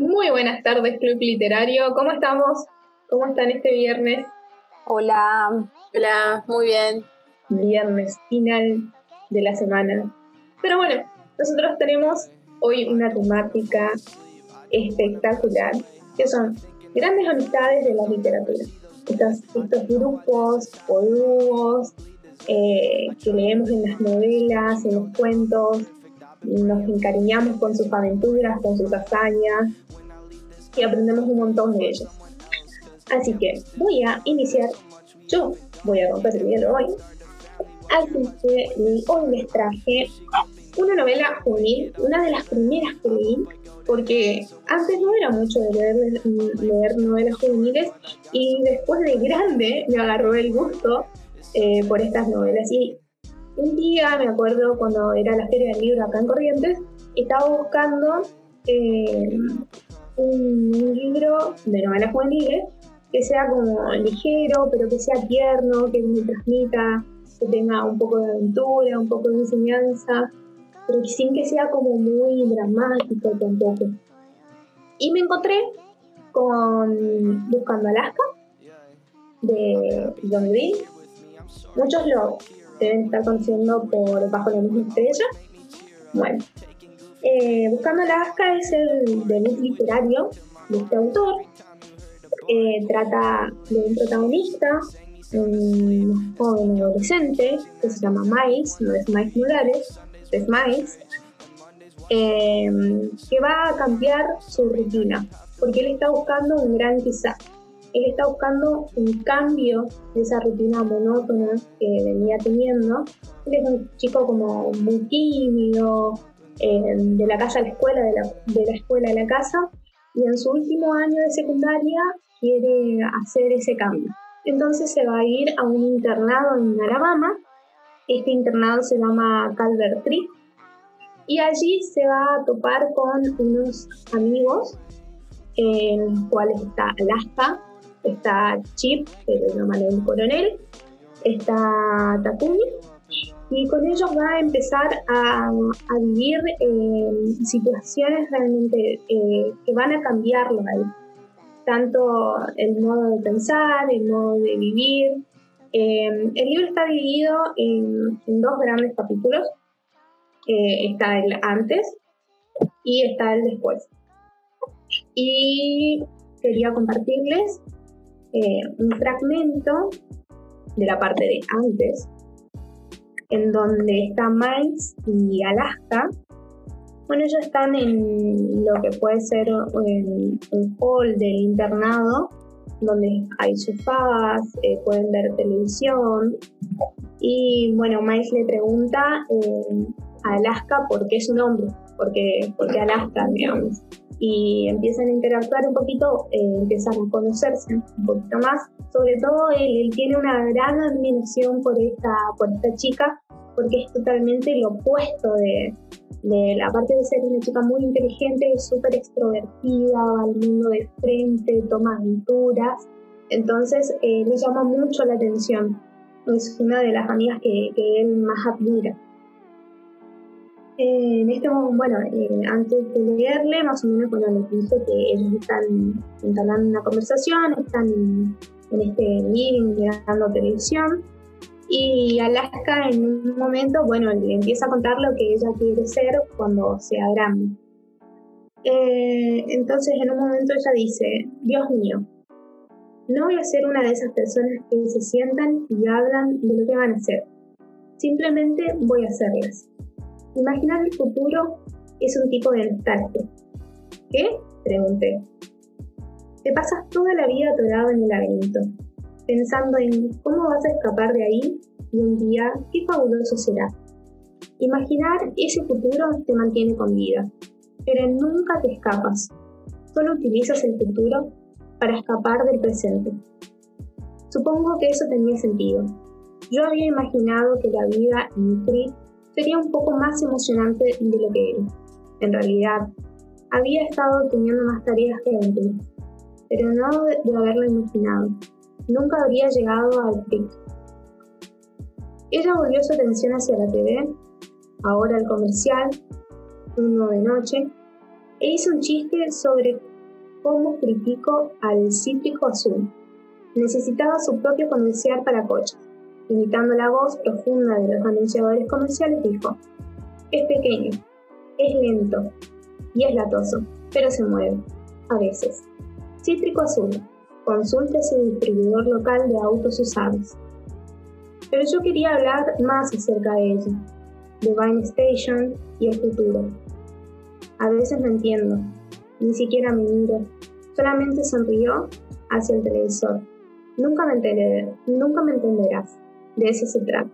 Muy buenas tardes, Club Literario. ¿Cómo estamos? ¿Cómo están este viernes? Hola. Hola, muy bien. Viernes final de la semana. Pero bueno, nosotros tenemos hoy una temática espectacular, que son grandes amistades de la literatura. Estos, estos grupos o dúos eh, que leemos en las novelas, en los cuentos, nos encariñamos con sus aventuras, con sus hazañas y aprendemos un montón de ellos. Así que voy a iniciar, yo voy a romper el hielo hoy, así que hoy les traje una novela juvenil, una de las primeras que leí, porque antes no era mucho de leer, leer novelas juveniles y después de grande me agarró el gusto eh, por estas novelas. Y un día, me acuerdo cuando era la feria del libro acá en Corrientes, estaba buscando eh, un, libro de novelas juveniles que sea como ligero, pero que sea tierno, que me transmita, que tenga un poco de aventura, un poco de enseñanza, pero sin que sea como muy dramático tampoco. Y me encontré con Buscando Alaska de John Green. Muchos lo deben estar conociendo por Bajo la misma estrella. Bueno, eh, Buscando Alaska es el debut literario de este autor. Eh, trata de un protagonista, un joven adolescente que se llama Miles, no es Miles Morales, es Miles, eh, que va a cambiar su rutina, porque él está buscando un gran quizá. Él está buscando un cambio de esa rutina monótona que venía teniendo. Él es un chico como muy tímido, eh, de la casa a la escuela, de la, de la escuela a la casa, y en su último año de secundaria quiere hacer ese cambio. Entonces se va a ir a un internado en Alabama. Este internado se llama Calvert Tree. Y allí se va a topar con unos amigos, en los cuales está Alaska, está Chip, que le llaman el coronel, está Takumi y con ellos va a empezar a, vivir eh, situaciones realmente eh, que van a cambiarlo ahí. Tanto el modo de pensar, el modo de vivir. Eh, el libro está dividido en, dos grandes capítulos. está el antes y está el después. Y quería compartirles un fragmento de la parte de antes en donde está Miles y Alaska. Bueno, ellos están en lo que puede ser un hall del internado, donde hay sofás, eh, pueden ver televisión. Y bueno, Miles le pregunta eh, a Alaska por qué es su nombre, porque, porque Alaska, digamos. Y empiezan a interactuar un poquito, eh, empiezan a conocerse un poquito más. Sobre todo él, él tiene una gran admiración por esta, por esta chica porque es totalmente lo opuesto de, de la parte de ser una chica muy inteligente, súper extrovertida, va al mundo de frente, toma aventuras. Entonces eh, le llama mucho la atención. Es una de las amigas que, que él más admira. Eh, en este momento, bueno, eh, antes de leerle, más o menos, bueno, les dije que ellos están entablando una conversación, están en, en este living mirando televisión y Alaska en un momento, bueno, le empieza a contar lo que ella quiere ser cuando sea grande. Eh, entonces en un momento ella dice, Dios mío, no voy a ser una de esas personas que se sientan y hablan de lo que van a hacer. Simplemente voy a hacerlas. Imaginar el futuro es un tipo de nostalgia. ¿Qué? Pregunté. Te pasas toda la vida atorado en el laberinto, pensando en cómo vas a escapar de ahí y un día qué fabuloso será. Imaginar ese futuro te mantiene con vida, pero nunca te escapas. Solo utilizas el futuro para escapar del presente. Supongo que eso tenía sentido. Yo había imaginado que la vida en Crete sería un poco más emocionante de lo que era. En realidad, había estado teniendo más tareas que aventuras, pero no de, haberlo imaginado nunca habría llegado al pic. Ella volvió su atención hacia la TV, ahora el comercial, uno de noche, e hizo un chiste sobre cómo critico al cítrico azul. Necesitaba su propio comercial para coches. Imitando la voz profunda de los anunciadores comerciales, dijo, es pequeño, es lento y es latoso, pero se mueve, a veces. Cítrico Azul, consulte su distribuidor local de autos usados. Pero yo quería hablar más acerca de ella, de Vine Station y el futuro. A veces no entiendo, ni siquiera me miro, solamente sonrió hacia el televisor. Nunca me, enteré, nunca me entenderás, de eso se trata.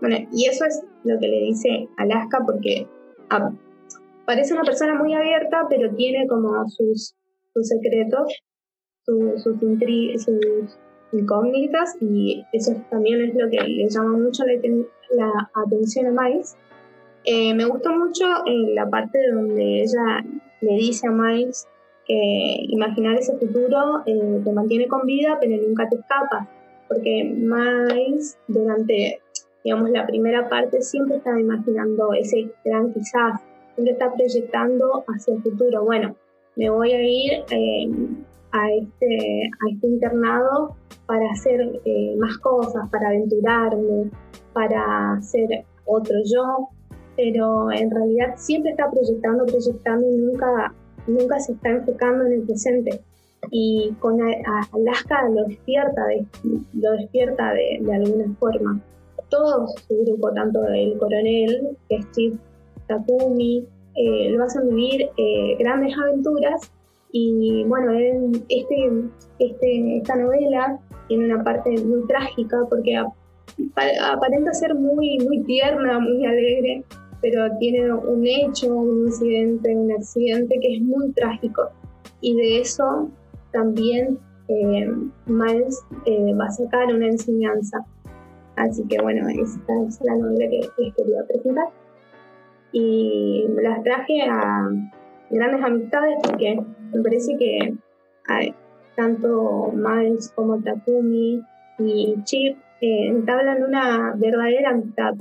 Bueno, y eso es lo que le dice Alaska porque ah, parece una persona muy abierta, pero tiene como sus, sus secretos, sus, sus, incógnitas y eso también es lo que le llama mucho la, atención a Miles. Eh, me gustó mucho en la parte donde ella le dice a Miles que imaginar ese futuro eh, te mantiene con vida, pero nunca te escapas, porque Miles durante digamos, la primera parte siempre está imaginando ese gran quizás, siempre está proyectando hacia el futuro. Bueno, me voy a ir eh, a, este, a este internado para hacer eh, más cosas, para aventurarme, para ser otro yo, pero en realidad siempre está proyectando, proyectando y nunca, nunca se está enfocando en el presente. Y con Alaska lo despierta, lo despierta de, de alguna forma. Todo su grupo, tanto el coronel, Steve Takumi, eh, lo hacen vivir eh, grandes aventuras y bueno, este, este, esta novela tiene una parte muy trágica porque aparenta ser muy, muy tierna, muy alegre, pero tiene un hecho, un incidente, un accidente que es muy trágico. Y de eso también eh, Miles eh, va a sacar una enseñanza. Así que bueno, esta es la novela que les quería presentar. Y las traje a grandes amistades porque me parece que tanto Miles como Takumi y Chip eh, entablan una verdadera amistad,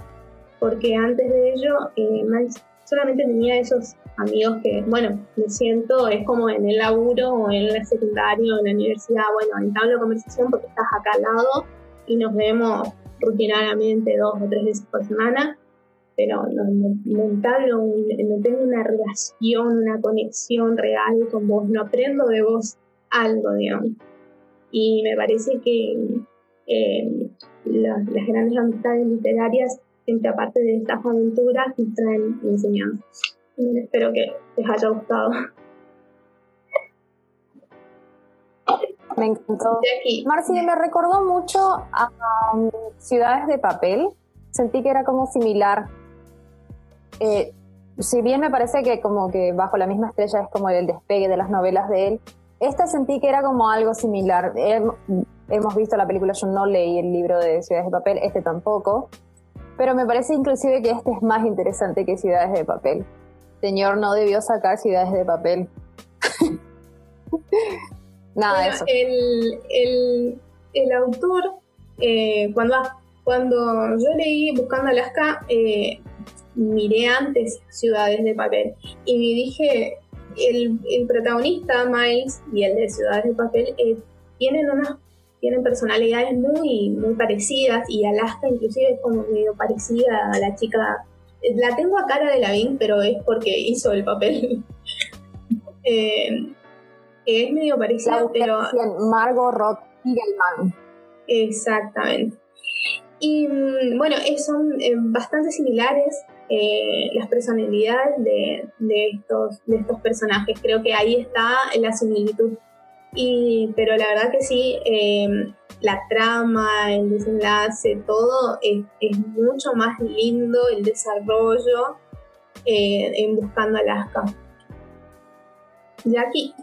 porque antes de ello Miles solamente tenía esos amigos que, bueno, me siento, es como en el laburo o en el secundario en la universidad, bueno, entablo conversación porque estás acá al lado y nos vemos rutinariamente dos o tres veces por semana, pero no, no, tengo una relación, una conexión real con vos, no aprendo de vos algo, digamos. Y me parece que eh, las, grandes amistades literarias, siempre aparte de estas aventuras, nos traen enseñanzas. espero que les haya gustado. Me encantó. Marci, me recordó mucho a um, Ciudades de Papel. Sentí que era como similar eh, si bien me parece que como que bajo la misma estrella es como el despegue de las novelas de él, esta sentí que era como algo similar. hemos visto la película, yo no leí el libro de Ciudades de Papel, este tampoco, pero me parece inclusive que este es más interesante que Ciudades de Papel. Señor no debió sacar Ciudades de Papel. Nada de eso. El, el, autor, eh, cuando, cuando yo leí Buscando Alaska, eh, miré antes Ciudades de Papel y me dije, el, el protagonista, Miles, y el de Ciudades de Papel, eh, tienen unas tienen personalidades muy, muy parecidas y Alaska inclusive es como medio parecida a la chica. La tengo a cara de Lavín, pero es porque hizo el papel. eh, es medio parecida, pero... Margot Roth Spiegelman. Exactamente. Y mm, bueno, son eh, bastante similares eh, las personalidades de, estos, de estos personajes. Creo que ahí está la similitud. Pero la verdad que sí, em, la trama, el desenlace, todo es, mucho más lindo, el desarrollo eh, en Buscando Alaska. Jackie.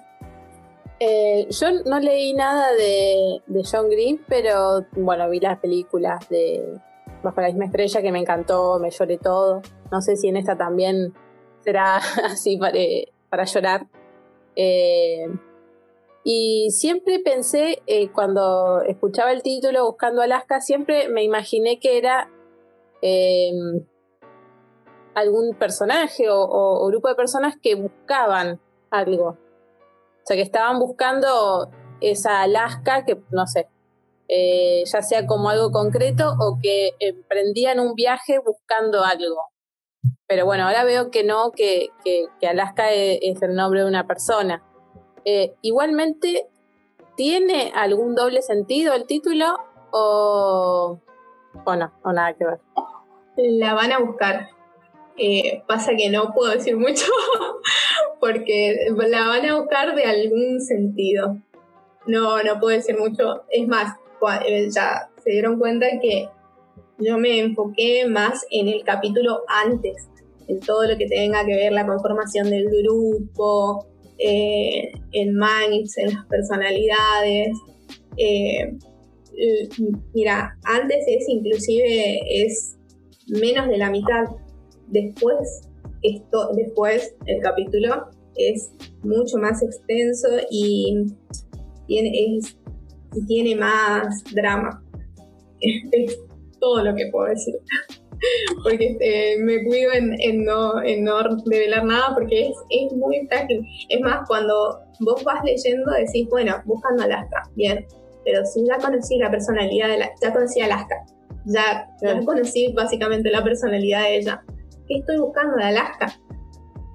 Eh, yo no leí nada de, John Green, pero bueno, vi las películas de, Bajo la misma estrella que me encantó, me lloré todo. No sé si en esta también será así para, llorar. Eh, y siempre pensé, eh, cuando escuchaba el título Buscando Alaska, siempre me imaginé que era em, algún personaje o, grupo de personas que buscaban algo. O sea, que estaban buscando esa Alaska que, no sé, eh, ya sea como algo concreto o que emprendían un viaje buscando algo. Pero bueno, ahora veo que no, que, Alaska e, es, el nombre de una persona. Eh, igualmente, ¿tiene algún doble sentido el título o, o no? O nada que ver. La van a buscar. Eh, pasa que no puedo decir mucho porque la van a buscar de algún sentido. No, no puedo decir mucho. Es más, eh, ya se dieron cuenta que yo me enfoqué más en el capítulo antes, en todo lo que tenga que ver la conformación del grupo, eh, en minds, en las personalidades. Eh, mira, antes es inclusive es menos de la mitad. Después, esto, después el capítulo es mucho más extenso y tiene más drama. Es todo lo que puedo decir. Porque este, me cuido en, no, en no revelar nada porque es, es muy frágil. Es más, cuando vos vas leyendo decís, bueno, buscando Alaska, bien, pero si ya conocí la personalidad de la, ya conocí Alaska, ya, ya conocí básicamente la personalidad de ella. ¿Qué estoy buscando de Alaska?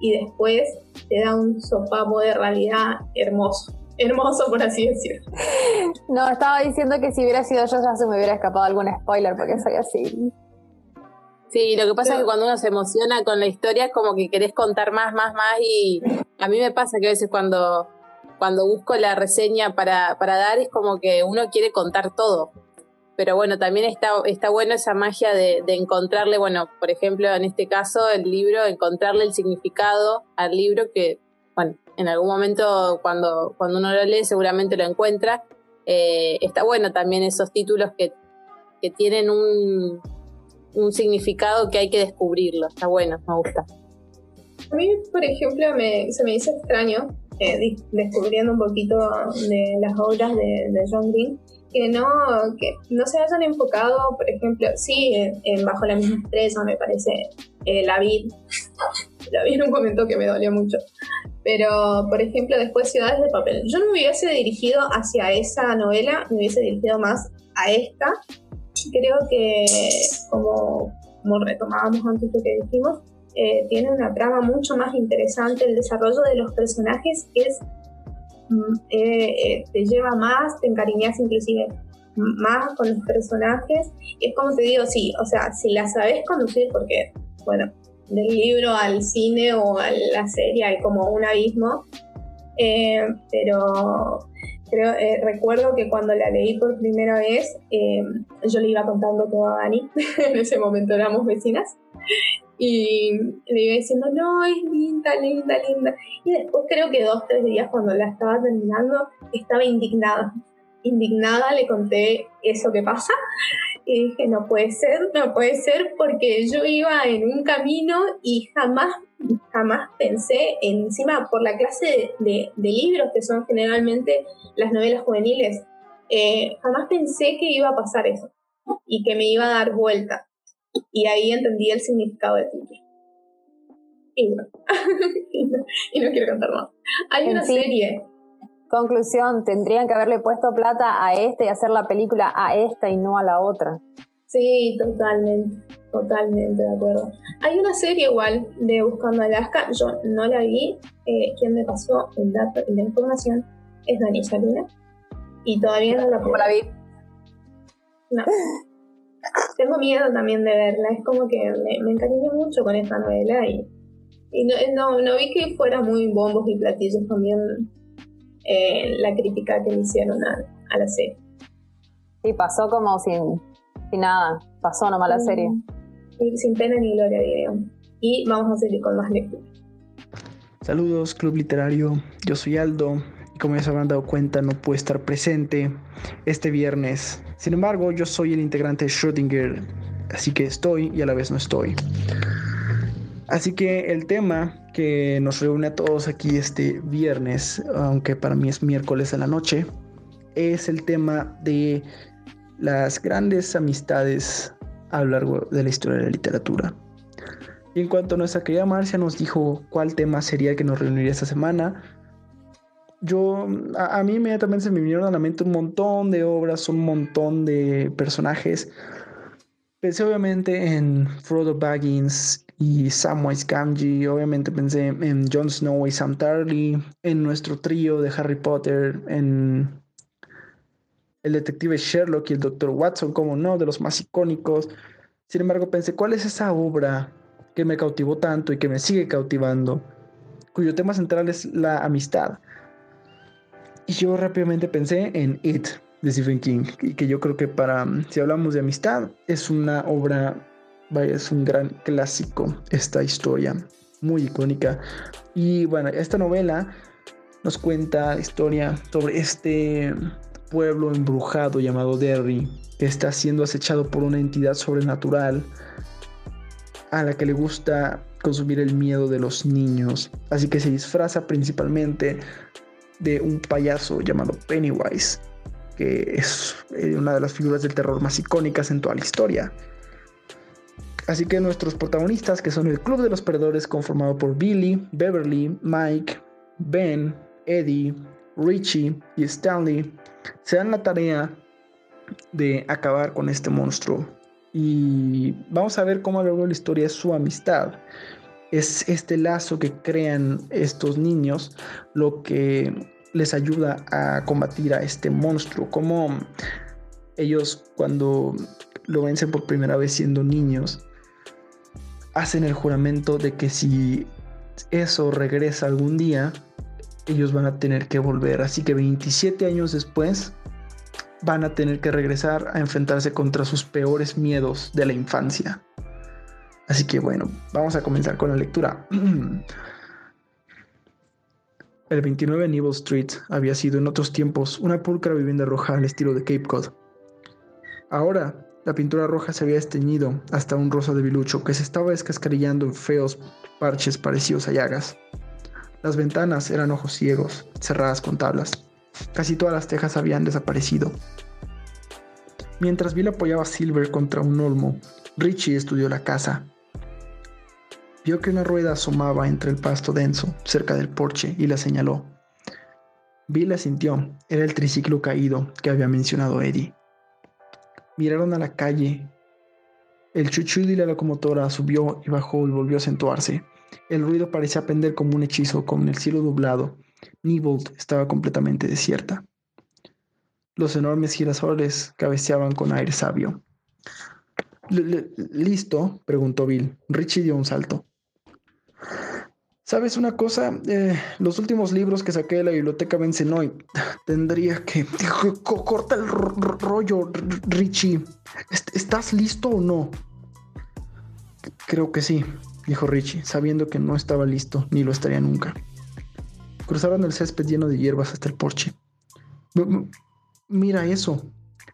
Y después te da un sopapo de realidad hermoso. Hermoso, por así decirlo. No, estaba diciendo que si hubiera sido yo ya se me hubiera escapado algún spoiler porque soy así. Sí, lo que pasa es que cuando uno se emociona con la historia es como que querés contar más, más, más y a mí me pasa que a veces cuando, cuando busco la reseña para, para dar es como que uno quiere contar todo pero bueno, también está, está bueno esa magia de, encontrarle, bueno, por ejemplo, en este caso, el libro, encontrarle el significado al libro que, bueno, en algún momento cuando, cuando uno lo lee seguramente lo encuentra. Eh, está bueno también esos títulos que, tienen un, un significado que hay que descubrirlo. Está bueno, me gusta. A mí, por ejemplo, se me hizo extraño, eh, descubriendo un poquito de las obras de, de John Green, que no, que no se hayan enfocado, por ejemplo, sí, en, Bajo la misma estrella, me parece, eh, la vid. La vid un comentó que me dolió mucho. Pero, por ejemplo, después Ciudades de Papel. Yo no me hubiese dirigido hacia esa novela, me hubiese dirigido más a esta. Creo que, como, como retomábamos antes lo que dijimos, eh, tiene una trama mucho más interesante, el desarrollo de los personajes es eh, eh, te lleva más, te encariñas inclusive más con los personajes. Es como te digo, sí, o sea, si la sabes conducir, porque, bueno, del libro al cine o a la serie hay como un abismo, pero creo, recuerdo que cuando la leí por primera vez, yo le iba contando todo a Dani, en ese momento éramos vecinas, y le iba diciendo, no, es linda, linda, linda. Y después creo que dos, tres días cuando la estaba terminando, estaba indignada. Indignada le conté eso que pasa y dije, no puede ser, no puede ser porque yo iba en un camino y jamás, jamás pensé, encima por la clase de, libros que son generalmente las novelas juveniles, eh, jamás pensé que iba a pasar eso y que me iba a dar vuelta. Y ahí entendí el significado del título. Y bueno, y, no, quiero contar más. Hay una serie. Conclusión, tendrían que haberle puesto plata a este y hacer la película a esta y no a la otra. Sí, totalmente, totalmente de acuerdo. Hay una serie igual de Buscando Alaska, yo no la vi, eh, quien me pasó el dato y la información es Dani Salina y todavía no la, la vi. No. tengo miedo también de verla. Es como que me, me encariñé mucho con esta novela y, y no, no, vi que fuera muy bombos y platillos también eh, la crítica que le hicieron a, la serie. Sí, pasó como sin, sin nada. Pasó nomás la serie. sin pena ni gloria, diríamos. Y vamos a seguir con más lecturas. Saludos, Club Literario. Yo soy Aldo como ya se habrán dado cuenta, no puedo estar presente este viernes. Sin embargo, yo soy el integrante de Schrödinger, así que estoy y a la vez no estoy. Así que el tema que nos reúne a todos aquí este viernes, aunque para mí es miércoles a la noche, es el tema de las grandes amistades a lo largo de la historia de la literatura. Y en cuanto a nuestra querida Marcia nos dijo cuál tema sería que nos reuniría esta semana, yo, a, mí inmediatamente se me vinieron a la mente un montón de obras, un montón de personajes. Pensé obviamente en Frodo Baggins y Samwise Gamgee, obviamente pensé en Jon Snow y Sam Tarly, en nuestro trío de Harry Potter, en el detective Sherlock y el doctor Watson, como no, de los más icónicos. Sin embargo, pensé, ¿cuál es esa obra que me cautivó tanto y que me sigue cautivando? Cuyo tema central es la amistad. Y yo rápidamente pensé en It de Stephen King, y que yo creo que para, si hablamos de amistad, es una obra, es un gran clásico esta historia, muy icónica. Y bueno, esta novela nos cuenta la historia sobre este pueblo embrujado llamado Derry, que está siendo acechado por una entidad sobrenatural a la que le gusta consumir el miedo de los niños. Así que se disfraza principalmente de un payaso llamado Pennywise, que es eh, una de las figuras del terror más icónicas en toda la historia. Así que nuestros protagonistas, que son el Club de los Perdedores conformado por Billy, Beverly, Mike, Ben, Eddie, Richie y Stanley, se dan la tarea de acabar con este monstruo. Y vamos a ver cómo a lo largo de la historia es su amistad. Es este lazo que crean estos niños lo que les ayuda a combatir a este monstruo. Como ellos cuando lo vencen por primera vez siendo niños, hacen el juramento de que si eso regresa algún día, ellos van a tener que volver. Así que 27 años después van a tener que regresar a enfrentarse contra sus peores miedos de la infancia. Así que bueno, vamos a comenzar con la lectura. El 29 en Evil Street había sido en otros tiempos una pulcra vivienda roja al estilo de Cape Cod. Ahora, la pintura roja se había esteñido hasta un rosa de bilucho que se estaba descascarillando en feos parches parecidos a llagas. Las ventanas eran ojos ciegos, cerradas con tablas. Casi todas las tejas habían desaparecido. Mientras Bill apoyaba a Silver contra un olmo, Richie estudió la casa. Vio que una rueda asomaba entre el pasto denso, cerca del porche, y la señaló. Bill la sintió. Era el triciclo caído que había mencionado Eddie. Miraron a la calle. El chuchu de la locomotora subió y bajó y volvió a acentuarse. El ruido parecía pender como un hechizo, con el cielo nublado. Newbold estaba completamente desierta. Los enormes girasoles cabeceaban con aire sabio. ¿Listo? preguntó Bill. Richie dio un salto. ¿Sabes una cosa? Eh, los últimos libros que saqué de la biblioteca vencen hoy. Tendría que... Corta el rollo, Richie. ¿Estás listo o no? Creo que sí dijo Richie, sabiendo que no estaba listo ni lo estaría nunca. Cruzaron el césped lleno de hierbas hasta el porche. Mira eso.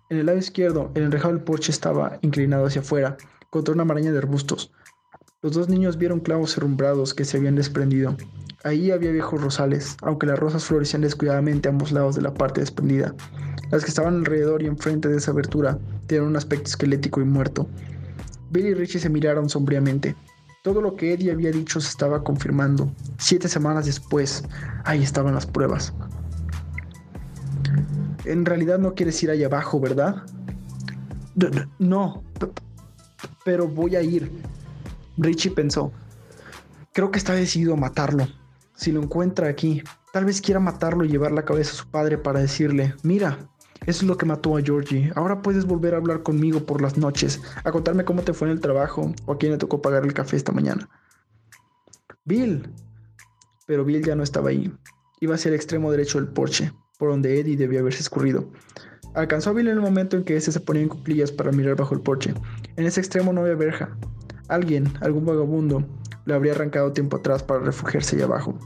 En el lado izquierdo, el enrejado del porche estaba inclinado hacia afuera, contra una maraña de arbustos. Los dos niños vieron clavos herrumbrados que se habían desprendido. Ahí había viejos rosales, aunque las rosas florecían descuidadamente a ambos lados de la parte desprendida. Las que estaban alrededor y enfrente de esa abertura tenían un aspecto esquelético y muerto. Billy y Richie se miraron sombríamente. Todo lo que Eddie había dicho se estaba confirmando. Siete semanas después, ahí estaban las pruebas. En realidad no quieres ir allá abajo, ¿verdad? No, pero voy a ir. Richie pensó. Creo que está decidido a matarlo. Si lo encuentra aquí, tal vez quiera matarlo y llevar la cabeza a su padre para decirle, mira, eso es lo que mató a Georgie. Ahora puedes volver a hablar conmigo por las noches, a contarme cómo te fue en el trabajo o a quién le tocó pagar el café esta mañana. Bill. Pero Bill ya no estaba ahí. Iba hacia el extremo derecho del porche, por donde Eddie debía haberse escurrido. Alcanzó a Bill en el momento en que éste se ponía en cuclillas para mirar bajo el porche. En ese extremo no había verja. Alguien, algún vagabundo, le habría arrancado tiempo atrás para refugiarse allá abajo.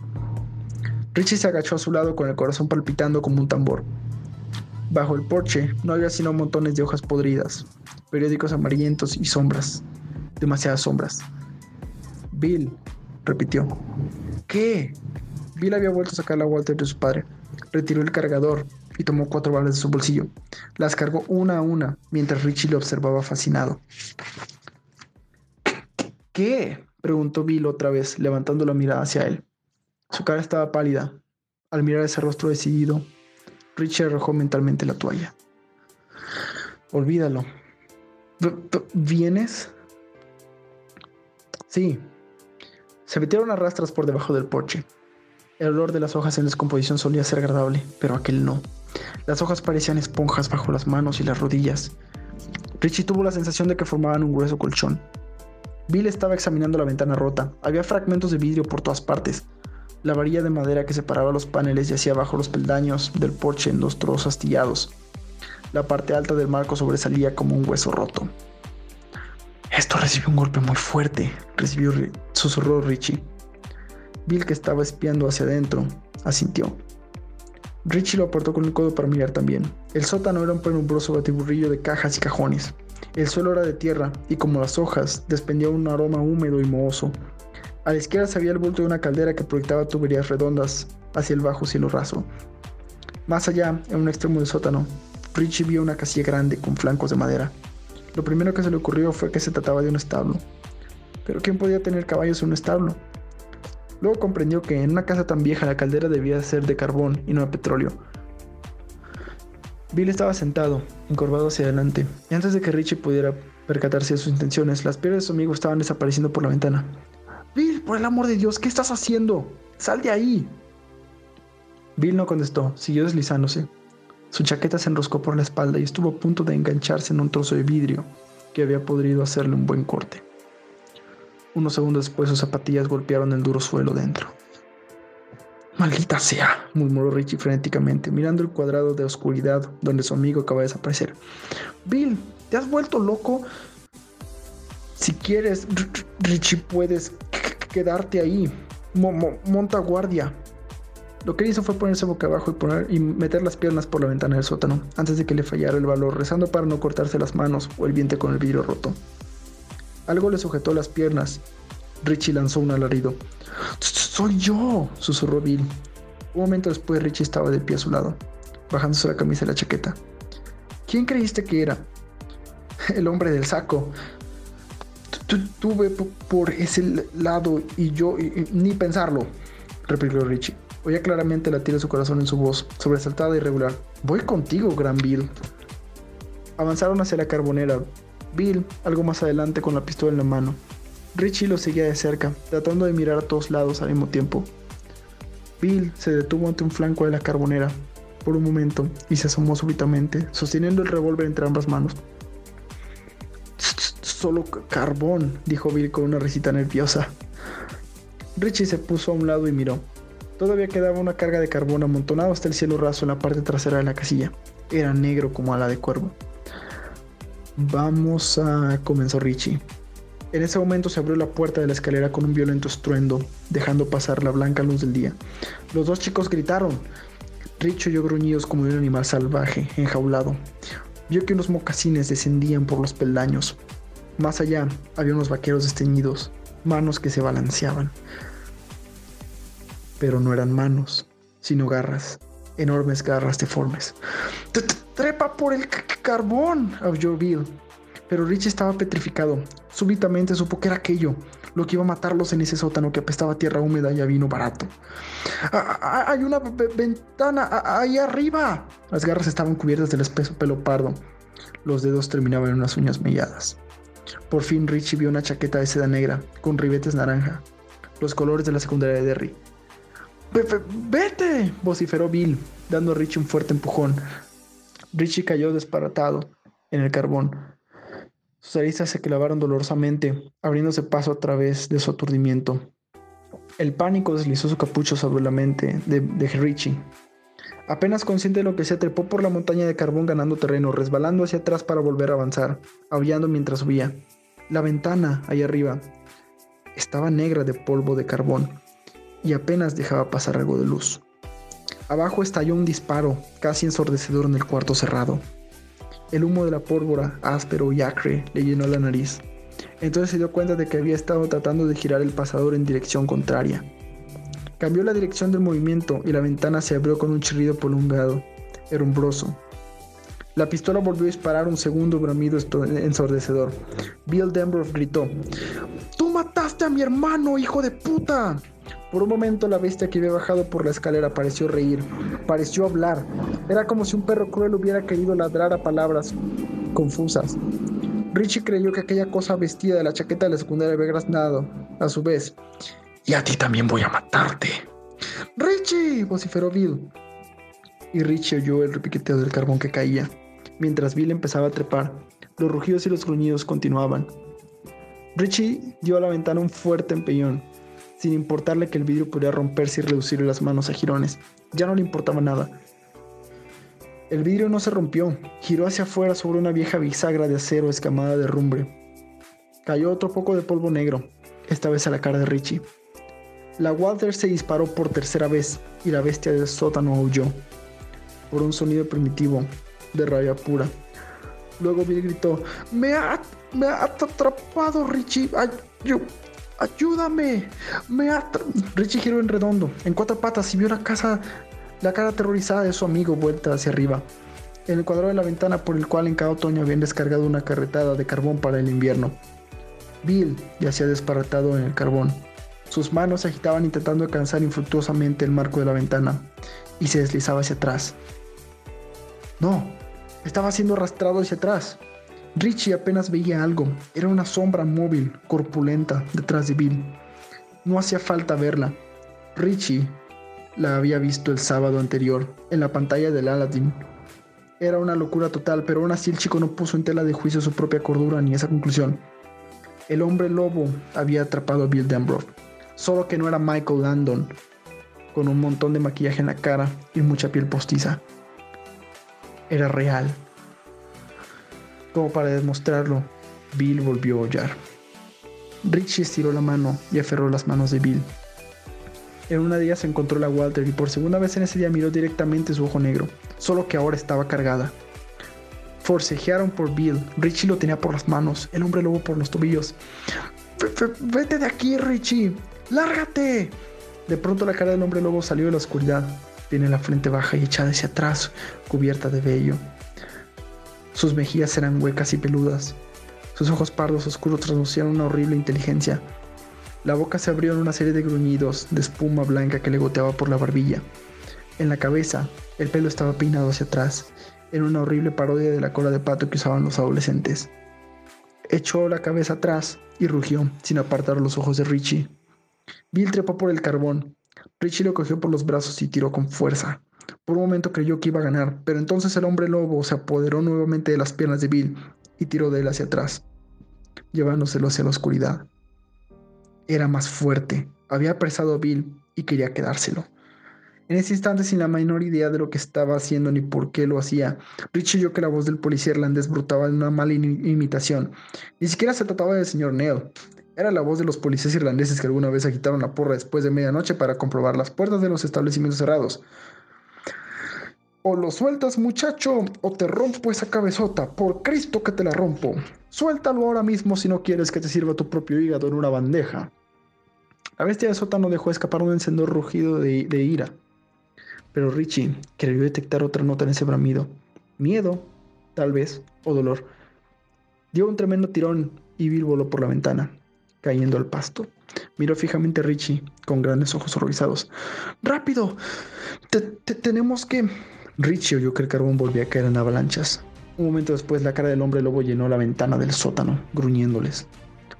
Richie se agachó a su lado con el corazón palpitando como un tambor. Bajo el porche no había sino montones de hojas podridas, periódicos amarillentos y sombras. Demasiadas sombras. Bill, repitió. ¿Qué? Bill había vuelto a sacar la Walter de su padre. Retiró el cargador y tomó cuatro balas de su bolsillo. Las cargó una a una mientras Richie le observaba fascinado. ¿Qué? preguntó Bill otra vez, levantando la mirada hacia él. Su cara estaba pálida. Al mirar ese rostro decidido, Richie arrojó mentalmente la toalla. Olvídalo. ¿Vienes? Sí. Se metieron a rastras por debajo del porche. El olor de las hojas en descomposición solía ser agradable, pero aquel no. Las hojas parecían esponjas bajo las manos y las rodillas. Richie tuvo la sensación de que formaban un grueso colchón. Bill estaba examinando la ventana rota. Había fragmentos de vidrio por todas partes. La varilla de madera que separaba los paneles yacía bajo los peldaños del porche en dos trozos astillados. La parte alta del marco sobresalía como un hueso roto. Esto recibió un golpe muy fuerte, recibió, susurró Richie. Bill, que estaba espiando hacia adentro, asintió. Richie lo aportó con el codo para mirar también. El sótano era un penumbroso batiburrillo de cajas y cajones. El suelo era de tierra y como las hojas, despendía un aroma húmedo y mohoso. A la izquierda se veía el bulto de una caldera que proyectaba tuberías redondas hacia el bajo cielo raso. Más allá, en un extremo del sótano, Richie vio una casilla grande con flancos de madera. Lo primero que se le ocurrió fue que se trataba de un establo. Pero ¿quién podía tener caballos en un establo? Luego comprendió que en una casa tan vieja la caldera debía ser de carbón y no de petróleo. Bill estaba sentado, encorvado hacia adelante, y antes de que Richie pudiera percatarse de sus intenciones, las piernas de su amigo estaban desapareciendo por la ventana. Bill, por el amor de Dios, ¿qué estás haciendo? Sal de ahí. Bill no contestó, siguió deslizándose. Su chaqueta se enroscó por la espalda y estuvo a punto de engancharse en un trozo de vidrio que había podrido hacerle un buen corte. Unos segundos después sus zapatillas golpearon el duro suelo dentro. Maldita sea, murmuró Richie frenéticamente, mirando el cuadrado de oscuridad donde su amigo acaba de desaparecer. Bill, ¿te has vuelto loco? Si quieres, Richie, puedes quedarte ahí. monta guardia. Lo que hizo fue ponerse boca abajo y, poner, y meter las piernas por la ventana del sótano, antes de que le fallara el valor, rezando para no cortarse las manos o el vientre con el vidrio roto. Algo le sujetó las piernas. Richie lanzó un alarido. ¡Soy yo! susurró Bill. Un momento después Richie estaba de pie a su lado, bajándose la camisa y la chaqueta. ¿Quién creíste que era? El hombre del saco. Tuve por ese lado y yo ni pensarlo, replicó Richie. Oía claramente latir de su corazón en su voz, sobresaltada y regular. Voy contigo, gran Bill. Avanzaron hacia la carbonera. Bill, algo más adelante con la pistola en la mano. Richie lo seguía de cerca, tratando de mirar a todos lados al mismo tiempo. Bill se detuvo ante un flanco de la carbonera por un momento y se asomó súbitamente, sosteniendo el revólver entre ambas manos. Solo carbón, dijo Bill con una risita nerviosa. Richie se puso a un lado y miró. Todavía quedaba una carga de carbón amontonado hasta el cielo raso en la parte trasera de la casilla. Era negro como ala de cuervo. Vamos a... comenzó Richie. En ese momento se abrió la puerta de la escalera con un violento estruendo, dejando pasar la blanca luz del día. Los dos chicos gritaron. Richie oyó gruñidos como un animal salvaje, enjaulado. Vio que unos mocasines descendían por los peldaños. Más allá había unos vaqueros desteñidos, manos que se balanceaban pero no eran manos, sino garras, enormes garras deformes. ¡Trepa por el carbón! aulló Bill. Pero Richie estaba petrificado. Súbitamente supo que era aquello, lo que iba a matarlos en ese sótano que apestaba tierra húmeda y a vino barato. ¡Hay una ventana ahí arriba! Las garras estaban cubiertas del espeso pelo pardo. Los dedos terminaban en unas uñas melladas. Por fin Richie vio una chaqueta de seda negra con ribetes naranja, los colores de la secundaria de Derry. ¡Vete! vociferó Bill, dando a Richie un fuerte empujón. Richie cayó desparatado en el carbón. Sus aristas se clavaron dolorosamente, abriéndose paso a través de su aturdimiento. El pánico deslizó su capucho sobre la mente de, de Richie. Apenas consciente de lo que se trepó por la montaña de carbón ganando terreno, resbalando hacia atrás para volver a avanzar, aullando mientras subía. La ventana, ahí arriba, estaba negra de polvo de carbón y apenas dejaba pasar algo de luz. Abajo estalló un disparo, casi ensordecedor en el cuarto cerrado. El humo de la pólvora, áspero y acre, le llenó la nariz. Entonces se dio cuenta de que había estado tratando de girar el pasador en dirección contraria. Cambió la dirección del movimiento y la ventana se abrió con un chirrido prolongado, herumbroso. La pistola volvió a disparar un segundo bramido ensordecedor. Bill Denbrough gritó: ¡Tú mataste! ¡Mataste a mi hermano, hijo de puta! Por un momento la bestia que había bajado por la escalera pareció reír, pareció hablar. Era como si un perro cruel hubiera querido ladrar a palabras confusas. Richie creyó que aquella cosa vestida de la chaqueta de la secundaria había graznado, a su vez. Y a ti también voy a matarte. ¡Richie! vociferó Bill. Y Richie oyó el repiqueteo del carbón que caía, mientras Bill empezaba a trepar. Los rugidos y los gruñidos continuaban. Richie dio a la ventana un fuerte empeñón sin importarle que el vidrio pudiera romperse y reducirle las manos a jirones. Ya no le importaba nada. El vidrio no se rompió, giró hacia afuera sobre una vieja bisagra de acero escamada de rumbre. Cayó otro poco de polvo negro, esta vez a la cara de Richie. La Walter se disparó por tercera vez y la bestia del sótano aulló, por un sonido primitivo, de rabia pura. Luego Bill gritó, me ha, me ha atrapado Richie, Ay, ¡Ayúdame! Me Richie giró en redondo, en cuatro patas, y vio la, casa, la cara aterrorizada de su amigo vuelta hacia arriba. En el cuadro de la ventana por el cual en cada otoño habían descargado una carretada de carbón para el invierno. Bill yacía desparatado en el carbón. Sus manos se agitaban intentando alcanzar infructuosamente el marco de la ventana y se deslizaba hacia atrás. No, estaba siendo arrastrado hacia atrás. Richie apenas veía algo. Era una sombra móvil, corpulenta, detrás de Bill. No hacía falta verla. Richie la había visto el sábado anterior, en la pantalla del Aladdin. Era una locura total, pero aún así el chico no puso en tela de juicio su propia cordura ni esa conclusión. El hombre lobo había atrapado a Bill Denbrough, solo que no era Michael Landon, con un montón de maquillaje en la cara y mucha piel postiza. Era real. Como para demostrarlo, Bill volvió a hollar. Richie estiró la mano y aferró las manos de Bill. En una de ellas encontró la Walter y por segunda vez en ese día miró directamente su ojo negro, solo que ahora estaba cargada. Forcejearon por Bill. Richie lo tenía por las manos, el hombre lobo por los tobillos. ¡Vete de aquí, Richie! ¡Lárgate! De pronto la cara del hombre lobo salió de la oscuridad. Tiene la frente baja y echada hacia atrás, cubierta de vello. Sus mejillas eran huecas y peludas. Sus ojos pardos oscuros traducían una horrible inteligencia. La boca se abrió en una serie de gruñidos de espuma blanca que le goteaba por la barbilla. En la cabeza, el pelo estaba peinado hacia atrás, en una horrible parodia de la cola de pato que usaban los adolescentes. Echó la cabeza atrás y rugió, sin apartar los ojos de Richie. Bill trepó por el carbón. Richie lo cogió por los brazos y tiró con fuerza. Por un momento creyó que iba a ganar, pero entonces el hombre lobo se apoderó nuevamente de las piernas de Bill y tiró de él hacia atrás, llevándoselo hacia la oscuridad. Era más fuerte, había apresado a Bill y quería quedárselo. En ese instante, sin la menor idea de lo que estaba haciendo ni por qué lo hacía, Rich oyó que la voz del policía irlandés brotaba en una mala imitación. Ni siquiera se trataba del señor Neil. Era la voz de los policías irlandeses que alguna vez agitaron la porra después de medianoche para comprobar las puertas de los establecimientos cerrados. O lo sueltas muchacho o te rompo esa cabezota. Por Cristo que te la rompo. Suéltalo ahora mismo si no quieres que te sirva tu propio hígado en una bandeja. La bestia de sótano dejó escapar un encendedor rugido de, de ira. Pero Richie creyó detectar otra nota en ese bramido. Miedo, tal vez, o dolor. Dio un tremendo tirón y Bill voló por la ventana, cayendo al pasto. Miró fijamente a Richie con grandes ojos horrorizados. ¡Rápido! tenemos que... Richie oyó que el carbón volvía a caer en avalanchas. Un momento después, la cara del hombre lobo llenó la ventana del sótano, gruñéndoles.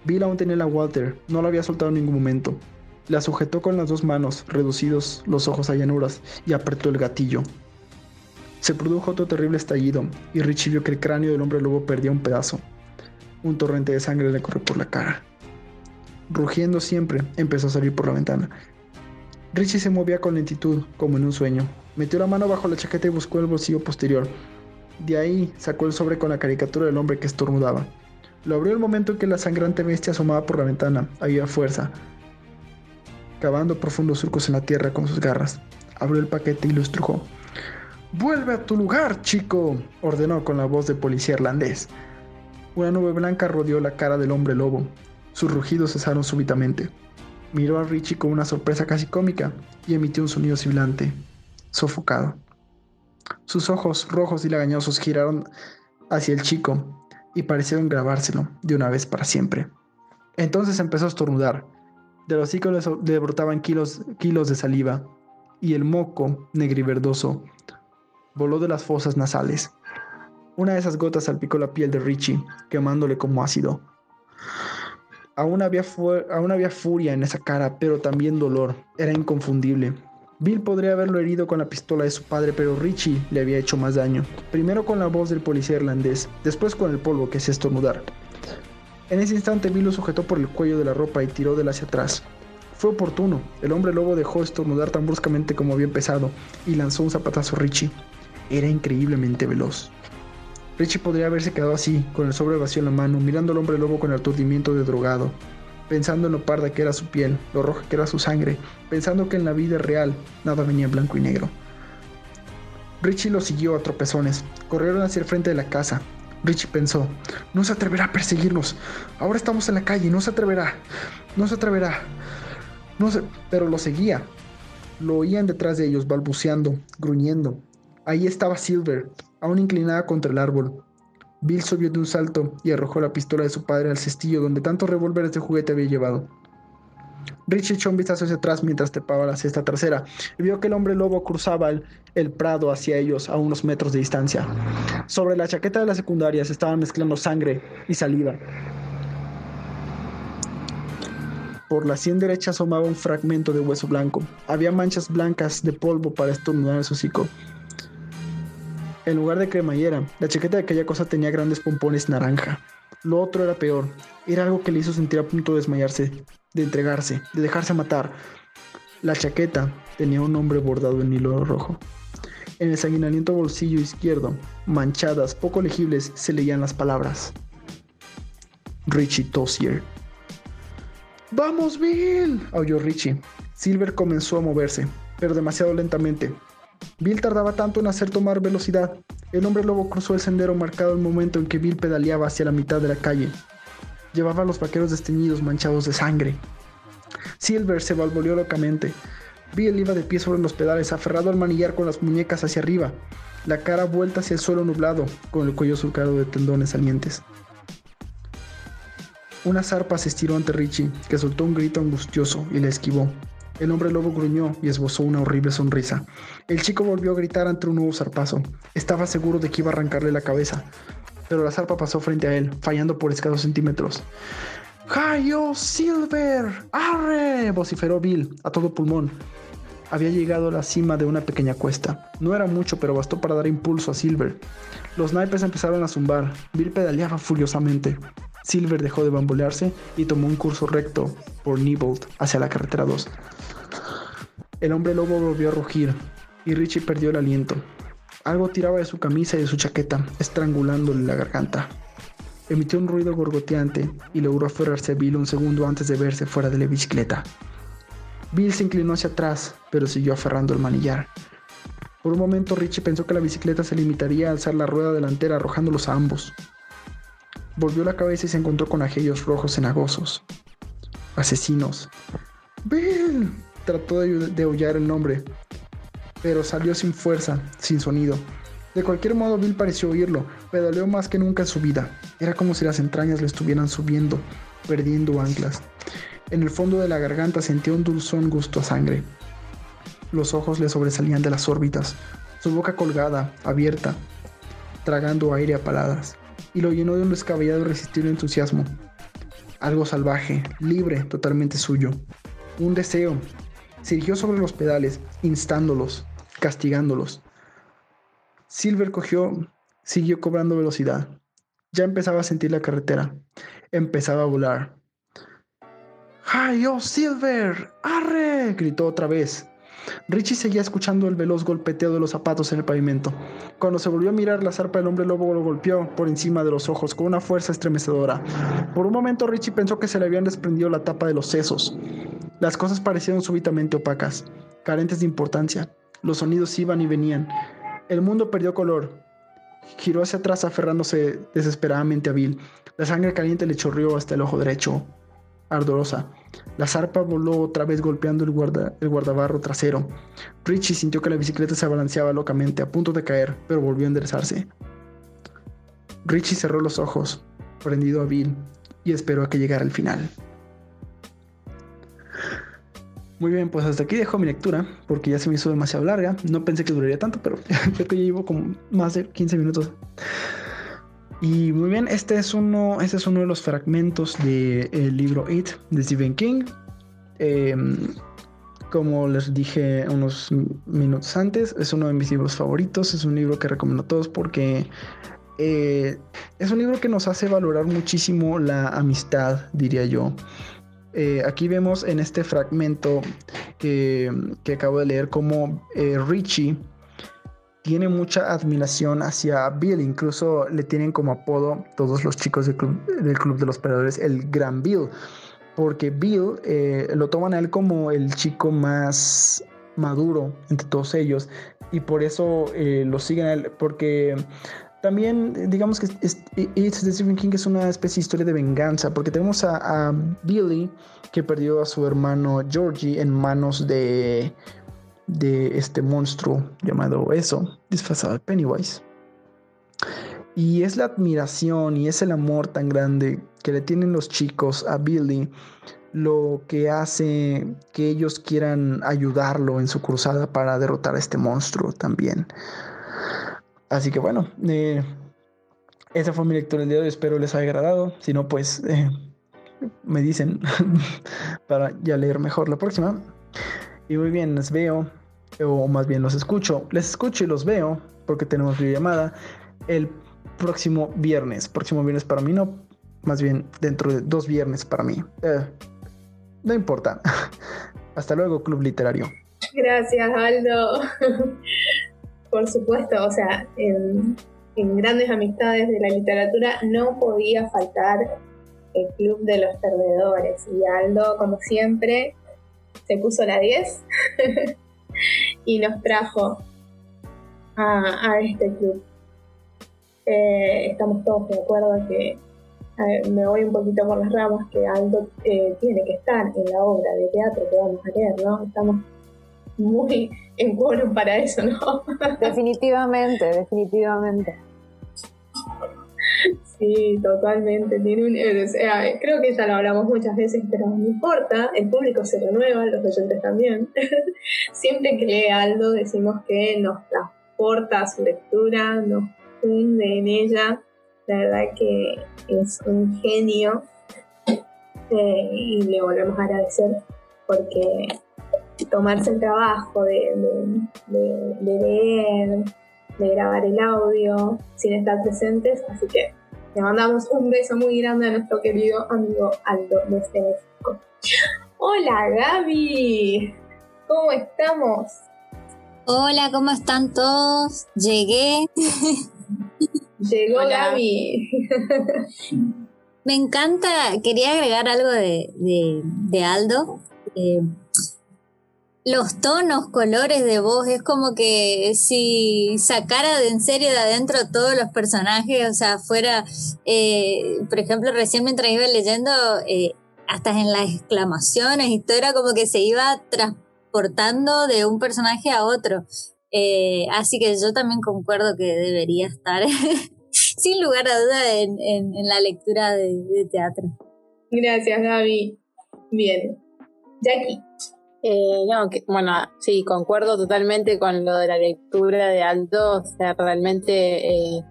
Bill aún tenía la Walter, no la había soltado en ningún momento. La sujetó con las dos manos, reducidos los ojos a llanuras, y apretó el gatillo. Se produjo otro terrible estallido, y Richie vio que el cráneo del hombre lobo perdía un pedazo. Un torrente de sangre le corrió por la cara. Rugiendo siempre, empezó a salir por la ventana. Richie se movía con lentitud, como en un sueño. Metió la mano bajo la chaqueta y buscó el bolsillo posterior. De ahí sacó el sobre con la caricatura del hombre que estornudaba. Lo abrió el momento en que la sangrante bestia asomaba por la ventana. Había fuerza. Cavando profundos surcos en la tierra con sus garras. Abrió el paquete y lo estrujó. ¡Vuelve a tu lugar, chico! ordenó con la voz de policía irlandés. Una nube blanca rodeó la cara del hombre lobo. Sus rugidos cesaron súbitamente. Miró a Richie con una sorpresa casi cómica y emitió un sonido sibilante, sofocado. Sus ojos rojos y lagañosos giraron hacia el chico y parecieron grabárselo de una vez para siempre. Entonces empezó a estornudar. De los hocico le brotaban kilos, kilos de saliva y el moco negriverdoso voló de las fosas nasales. Una de esas gotas salpicó la piel de Richie, quemándole como ácido. Aún había, aún había furia en esa cara, pero también dolor. Era inconfundible. Bill podría haberlo herido con la pistola de su padre, pero Richie le había hecho más daño. Primero con la voz del policía irlandés, después con el polvo que hacía estornudar. En ese instante Bill lo sujetó por el cuello de la ropa y tiró de él hacia atrás. Fue oportuno. El hombre lobo dejó estornudar tan bruscamente como había empezado y lanzó un zapatazo a Richie. Era increíblemente veloz. Richie podría haberse quedado así, con el sobre vacío en la mano, mirando al hombre lobo con el aturdimiento de drogado, pensando en lo parda que era su piel, lo roja que era su sangre, pensando que en la vida real nada venía en blanco y negro. Richie lo siguió a tropezones. Corrieron hacia el frente de la casa. Richie pensó, no se atreverá a perseguirnos. Ahora estamos en la calle, no se atreverá. No se atreverá. No sé, pero lo seguía. Lo oían detrás de ellos, balbuceando, gruñendo. Ahí estaba Silver, aún inclinada contra el árbol. Bill subió de un salto y arrojó la pistola de su padre al cestillo donde tantos revólveres de juguete había llevado. Richie echó un vistazo hacia atrás mientras tepaba la cesta trasera y vio que el hombre lobo cruzaba el, el, prado hacia ellos a unos metros de distancia. Sobre la chaqueta de la secundaria se estaban mezclando sangre y saliva. Por la sien derecha asomaba un fragmento de hueso blanco. Había manchas blancas de polvo para estornudar en su hocico. En lugar de cremallera, la chaqueta de aquella cosa tenía grandes pompones naranja. Lo otro era peor. Era algo que le hizo sentir a punto de desmayarse, de entregarse, de dejarse matar. La chaqueta tenía un nombre bordado en hilo rojo. En el sanguinamiento bolsillo izquierdo, manchadas, poco legibles, se leían las palabras. Richie Tossier. ¡Vamos, Bill! aulló Richie. Silver comenzó a moverse, pero demasiado lentamente. Bill tardaba tanto en hacer tomar velocidad. El hombre lobo cruzó el sendero marcado el momento en que Bill pedaleaba hacia la mitad de la calle. Llevaba los vaqueros desteñidos manchados de sangre. Silver se balbuceó locamente. Bill iba de pie sobre los pedales, aferrado al manillar con las muñecas hacia arriba, la cara vuelta hacia el suelo nublado, con el cuello surcado de tendones salientes. Una zarpa se estiró ante Richie, que soltó un grito angustioso y le esquivó. El hombre lobo gruñó y esbozó una horrible sonrisa. El chico volvió a gritar ante un nuevo zarpazo. Estaba seguro de que iba a arrancarle la cabeza, pero la zarpa pasó frente a él, fallando por escasos centímetros. ¡Hayo Silver! ¡Arre! vociferó Bill a todo pulmón. Había llegado a la cima de una pequeña cuesta. No era mucho, pero bastó para dar impulso a Silver. Los naipes empezaron a zumbar. Bill pedaleaba furiosamente. Silver dejó de bambolearse y tomó un curso recto por Niebold hacia la carretera 2. El hombre lobo volvió a rugir y Richie perdió el aliento. Algo tiraba de su camisa y de su chaqueta, estrangulándole la garganta. Emitió un ruido gorgoteante y logró aferrarse a Bill un segundo antes de verse fuera de la bicicleta. Bill se inclinó hacia atrás, pero siguió aferrando el manillar. Por un momento Richie pensó que la bicicleta se limitaría a alzar la rueda delantera arrojándolos a ambos. Volvió la cabeza y se encontró con aquellos rojos cenagosos. Asesinos. Bill. Trató de, aullar el nombre, pero salió sin fuerza, sin sonido. De cualquier modo, Bill pareció oírlo. Pedaleó más que nunca en su vida. Era como si las entrañas le estuvieran subiendo, perdiendo anclas. En el fondo de la garganta sentía un dulzón gusto a sangre. Los ojos le sobresalían de las órbitas, su boca colgada, abierta, tragando aire a paladas y lo llenó de un descabellado irresistible entusiasmo. Algo salvaje, libre, totalmente suyo. Un deseo. Se sobre los pedales, instándolos, castigándolos. Silver cogió, siguió cobrando velocidad. Ya empezaba a sentir la carretera. Empezaba a volar. ¡Ay, oh, Silver! ¡Arre! gritó otra vez. Richie seguía escuchando el veloz golpeteo de los zapatos en el pavimento. Cuando se volvió a mirar, la zarpa del hombre lobo lo golpeó por encima de los ojos con una fuerza estremecedora. Por un momento Richie pensó que se le habían desprendido la tapa de los sesos. Las cosas parecieron súbitamente opacas, carentes de importancia. Los sonidos iban y venían. El mundo perdió color. Giró hacia atrás aferrándose desesperadamente a Bill. La sangre caliente le chorrió hasta el ojo derecho ardorosa. La zarpa voló otra vez golpeando el, el guardabarro trasero. Richie sintió que la bicicleta se balanceaba locamente, a punto de caer, pero volvió a enderezarse. Richie cerró los ojos, prendido a Bill, y esperó a que llegara el final. Muy bien, pues hasta aquí dejo mi lectura porque ya se me hizo demasiado larga. No pensé que duraría tanto, pero creo que ya llevo como más de 15 minutos. Y muy bien, este es uno, este es uno de los fragmentos del libro It de Stephen King. Em, como les dije unos minutos antes, es uno de mis libros favoritos. Es un libro que recomiendo a todos porque eh, es un libro que nos hace valorar muchísimo la amistad, diría yo. Eh, aquí vemos en este fragmento que, acabo de leer como eh, Richie tiene mucha admiración hacia Bill, incluso le tienen como apodo todos los chicos del club, del club de los perdedores el Gran Bill, porque Bill eh, lo toman a él como el chico más maduro entre todos ellos y por eso lo siguen a él, porque también, digamos que It's de Stephen King es una especie de historia de venganza, porque tenemos a, Billy que perdió a su hermano Georgie en manos de, de este monstruo llamado eso, disfrazado de Pennywise. Y es la admiración y es el amor tan grande que le tienen los chicos a Billy lo que hace que ellos quieran ayudarlo en su cruzada para derrotar a este monstruo también. Así que bueno, eh, esa fue mi lectura del día de hoy. Espero les haya agradado. Si no, pues eh, me dicen para ya leer mejor la próxima. Y muy bien, les veo, o más bien los escucho. Les escucho y los veo porque tenemos videollamada el próximo viernes. Próximo viernes para mí, no, más bien dentro de dos viernes para mí. Eh, no importa. Hasta luego, Club Literario. Gracias, Aldo. Por supuesto, o sea, en, grandes amistades de la literatura no podía faltar el Club de los Perdedores. Y Aldo, como siempre, se puso la 10 y nos trajo a, este club. Eh, estamos todos de acuerdo que me voy un poquito por las ramas que Aldo eh, tiene que estar en la obra de teatro que vamos a leer, ¿no? Estamos muy en quórum para eso, ¿no? Definitivamente, definitivamente. Sí, totalmente. Tiene un, eh, creo que ya lo hablamos muchas veces, pero no importa, el público se renueva, los oyentes también. Siempre que lee algo decimos que nos transporta a su lectura, nos hunde en ella. La verdad que es un genio eh, y le volvemos a agradecer porque tomarse el trabajo de, leer, de grabar el audio sin estar presentes. Así que le mandamos un beso muy grande a nuestro querido amigo Aldo desde México. Hola Gaby, ¿cómo estamos? Hola, ¿cómo están todos? Llegué. Llegó Gaby. Me encanta, quería agregar algo de, de, Aldo. Eh, los tonos, colores de voz, es como que si sacara de en serio de adentro todos los personajes, o sea, fuera, eh, por ejemplo, recién mientras iba leyendo, eh, hasta en las exclamaciones y todo era como que se iba transportando de un personaje a otro. Eh, así que yo también concuerdo que debería estar, sin lugar a duda, en, la lectura de, de teatro. Gracias, Gaby. Bien. Jackie. Eh, no, bueno, sí, concuerdo totalmente con lo de la lectura de Aldo, o sea, realmente eh,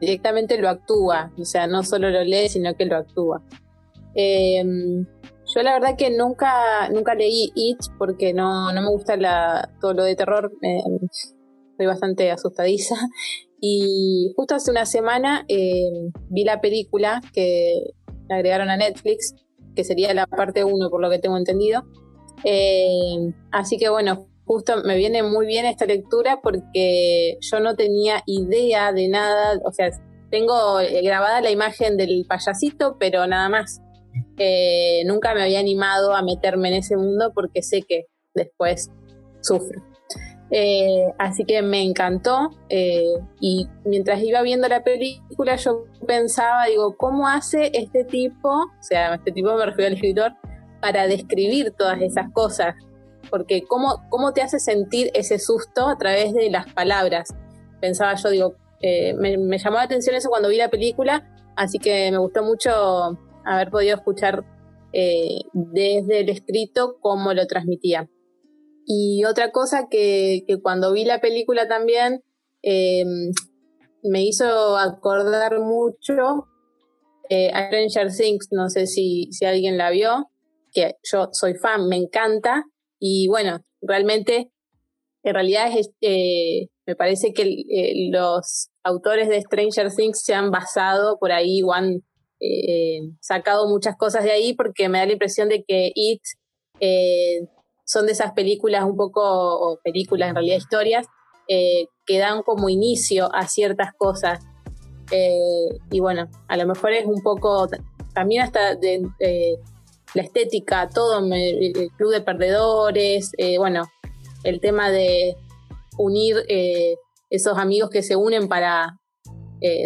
directamente lo actúa, o sea, no solo lo lee, sino que lo actúa. Em, yo la verdad que nunca, nunca leí It porque no, no me gusta la, todo lo de terror, soy bastante asustadiza. Y justo hace una semana em, vi la película que agregaron a Netflix, que sería la parte 1 por lo que tengo entendido eh, así que bueno, justo me viene muy bien esta lectura porque yo no tenía idea de nada, o sea, tengo eh, grabada la imagen del payasito, pero nada más. Eh, nunca me había animado a meterme en ese mundo porque sé que después sufro. así que me encantó y mientras iba viendo la película yo pensaba, digo, ¿cómo hace este tipo, o sea, este tipo me refiero al escritor, para describir todas esas cosas, porque cómo, cómo te hace sentir ese susto a través de las palabras. Pensaba yo, digo, eh, me, llamó la atención eso cuando vi la película, así que me gustó mucho haber podido escuchar eh, desde el escrito cómo lo transmitía. Y otra cosa que, cuando vi la película también eh, me hizo acordar mucho a Stranger Things, no sé si, si alguien la vio, que yo soy fan, me encanta, y bueno, realmente, en realidad es, me parece que los autores de Stranger Things se han basado por ahí o han sacado muchas cosas de ahí porque me da la impresión de que It son de esas películas un poco, o películas en realidad historias, eh, que dan como inicio a ciertas cosas. Eh, y bueno, a lo mejor es un poco, también hasta de, la estética, todo, el club de perdedores, eh, bueno, el tema de unir esos amigos que se unen para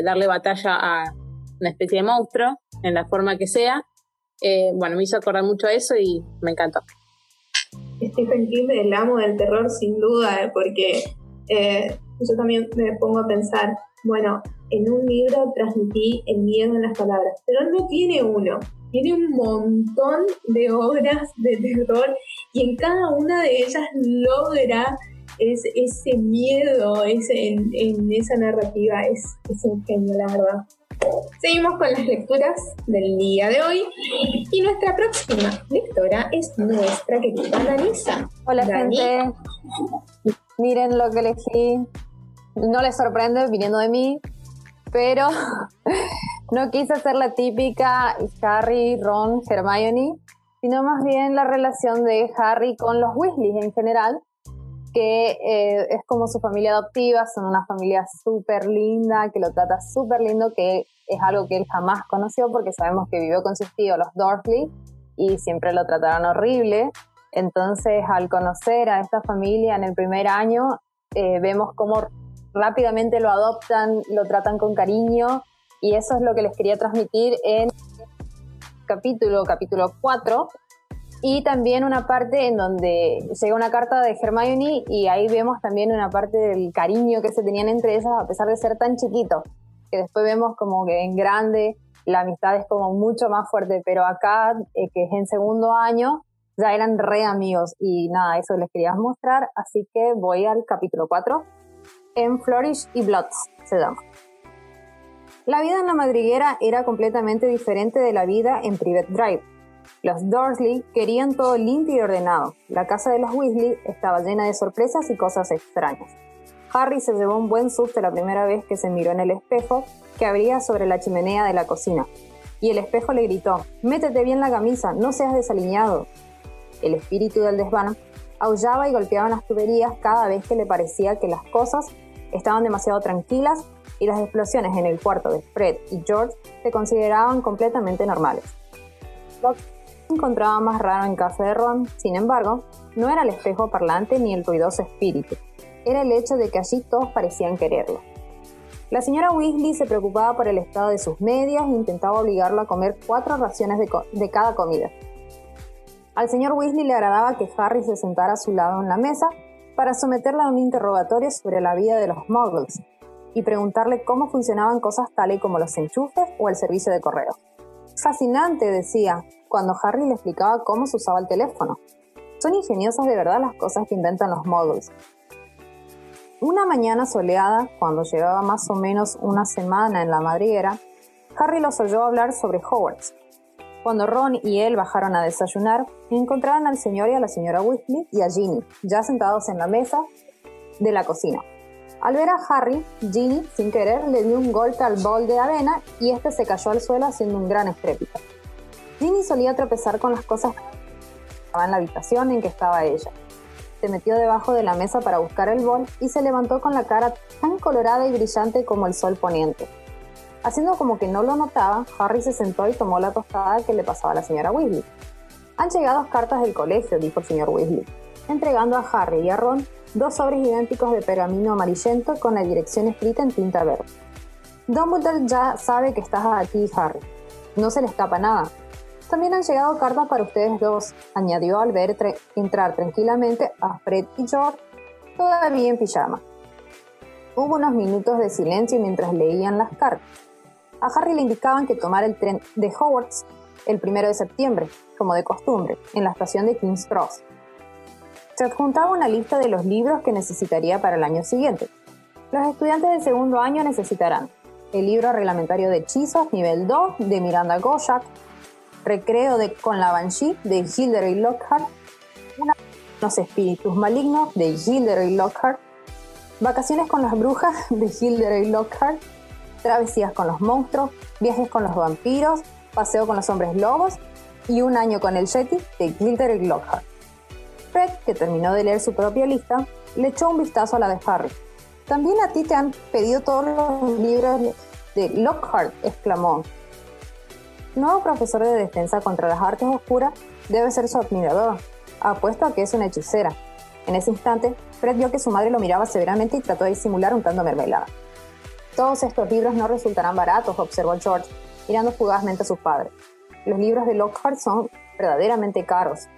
darle batalla a una especie de monstruo, en la forma que sea. bueno, me hizo acordar mucho eso y me encantó. Stephen King el amo del terror sin duda, eh, porque eh, yo también me pongo a pensar, bueno, en un libro transmití el miedo en las palabras, pero no tiene uno, tiene un montón de obras de terror y en cada una de ellas logra ese miedo ese, en, esa narrativa, es, es un genio, la verdad. Seguimos con las lecturas del día de hoy y nuestra próxima lectora es nuestra querida Danisa. Hola gente, miren lo que elegí. No les sorprende viniendo de mí, pero no quise ser la típica Harry, Ron, Hermione, sino más bien la relación de Harry con los Weasley en general, que eh, es como su familia adoptiva, son una familia súper linda, que lo trata súper lindo, que es algo que él jamás conoció porque sabemos que vivió con sus tíos, los Dorsley, y siempre lo trataron horrible. Entonces, al conocer a esta familia en el primer año, eh, vemos cómo rápidamente lo adoptan, lo tratan con cariño, y eso es lo que les quería transmitir en capítulo, capítulo 4, y también una parte en donde llega una carta de Hermione y ahí vemos también una parte del cariño que se tenían entre ellas a pesar de ser tan chiquitos que después vemos como que en grande la amistad es como mucho más fuerte, pero acá, eh, que es en segundo año, ya eran re amigos y nada, eso les quería mostrar, así que voy al capítulo 4, en Flourish y Bloods se llama. La vida en la madriguera era completamente diferente de la vida en Private Drive. Los Dursley querían todo limpio y ordenado. La casa de los Weasley estaba llena de sorpresas y cosas extrañas. Harry se llevó un buen susto la primera vez que se miró en el espejo que abría sobre la chimenea de la cocina. Y el espejo le gritó, Métete bien la camisa, no seas desaliñado. El espíritu del desván aullaba y golpeaba las tuberías cada vez que le parecía que las cosas estaban demasiado tranquilas y las explosiones en el cuarto de Fred y George se consideraban completamente normales. Lo que encontraba más raro en casa de Ron, sin embargo, no era el espejo parlante ni el ruidoso espíritu, era el hecho de que allí todos parecían quererlo. La señora Weasley se preocupaba por el estado de sus medias e intentaba obligarlo a comer cuatro raciones de, cada comida. Al señor Weasley le agradaba que Harry se sentara a su lado en la mesa para someterle a un interrogatorio sobre la vida de los muggles y preguntarle cómo funcionaban cosas tales como los enchufes o el servicio de correo. Fascinante, decía, cuando Harry le explicaba cómo se usaba el teléfono. Son ingeniosas de verdad las cosas que inventan los muggles. Una mañana soleada, cuando llevaba más o menos una semana en la madriguera, Harry los oyó hablar sobre Hogwarts. Cuando Ron y él bajaron a desayunar, encontraron al señor y a la señora Weasley y a Ginny, ya sentados en la mesa de la cocina. Al ver a Harry, Ginny, sin querer, le dio un golpe al bol de avena y este se cayó al suelo haciendo un gran estrépito. Ginny solía tropezar con las cosas que estaban en la habitación en que estaba ella, se metió debajo de la mesa para buscar el bol y se levantó con la cara tan colorada y brillante como el sol poniente. Haciendo como que no lo notaba, Harry se sentó y tomó la tostada que le pasaba a la señora Weasley. Han llegado cartas del colegio, dijo el señor Weasley, entregando a Harry y a Ron dos sobres idénticos de pergamino amarillento con la dirección escrita en tinta verde. Dumbledore ya sabe que estás aquí, Harry. No se le escapa nada, también han llegado cartas para ustedes dos, añadió al ver entrar tranquilamente a Fred y George, todavía en pijama. Hubo unos minutos de silencio mientras leían las cartas. A Harry le indicaban que tomara el tren de Hogwarts el primero de septiembre, como de costumbre, en la estación de King's Cross. Se adjuntaba una lista de los libros que necesitaría para el año siguiente. Los estudiantes del segundo año necesitarán el libro reglamentario de hechizos nivel 2 de Miranda Goshak, Recreo de Con la Banshee de Hildery Lockhart, Los espíritus malignos de Hildery Lockhart, Vacaciones con las brujas de Hildery Lockhart, Travesías con los monstruos, Viajes con los vampiros, Paseo con los hombres lobos y Un año con el Yeti de Hildery Lockhart. Fred, que terminó de leer su propia lista, le echó un vistazo a la de Harry. También a ti te han pedido todos los libros de Lockhart, exclamó. Nuevo profesor de defensa contra las artes oscuras debe ser su admirador. Apuesto a que es una hechicera. En ese instante, Fred vio que su madre lo miraba severamente y trató de disimular untando mermelada. Todos estos libros no resultarán baratos, observó George, mirando fugazmente a su padre. Los libros de Lockhart son verdaderamente caros.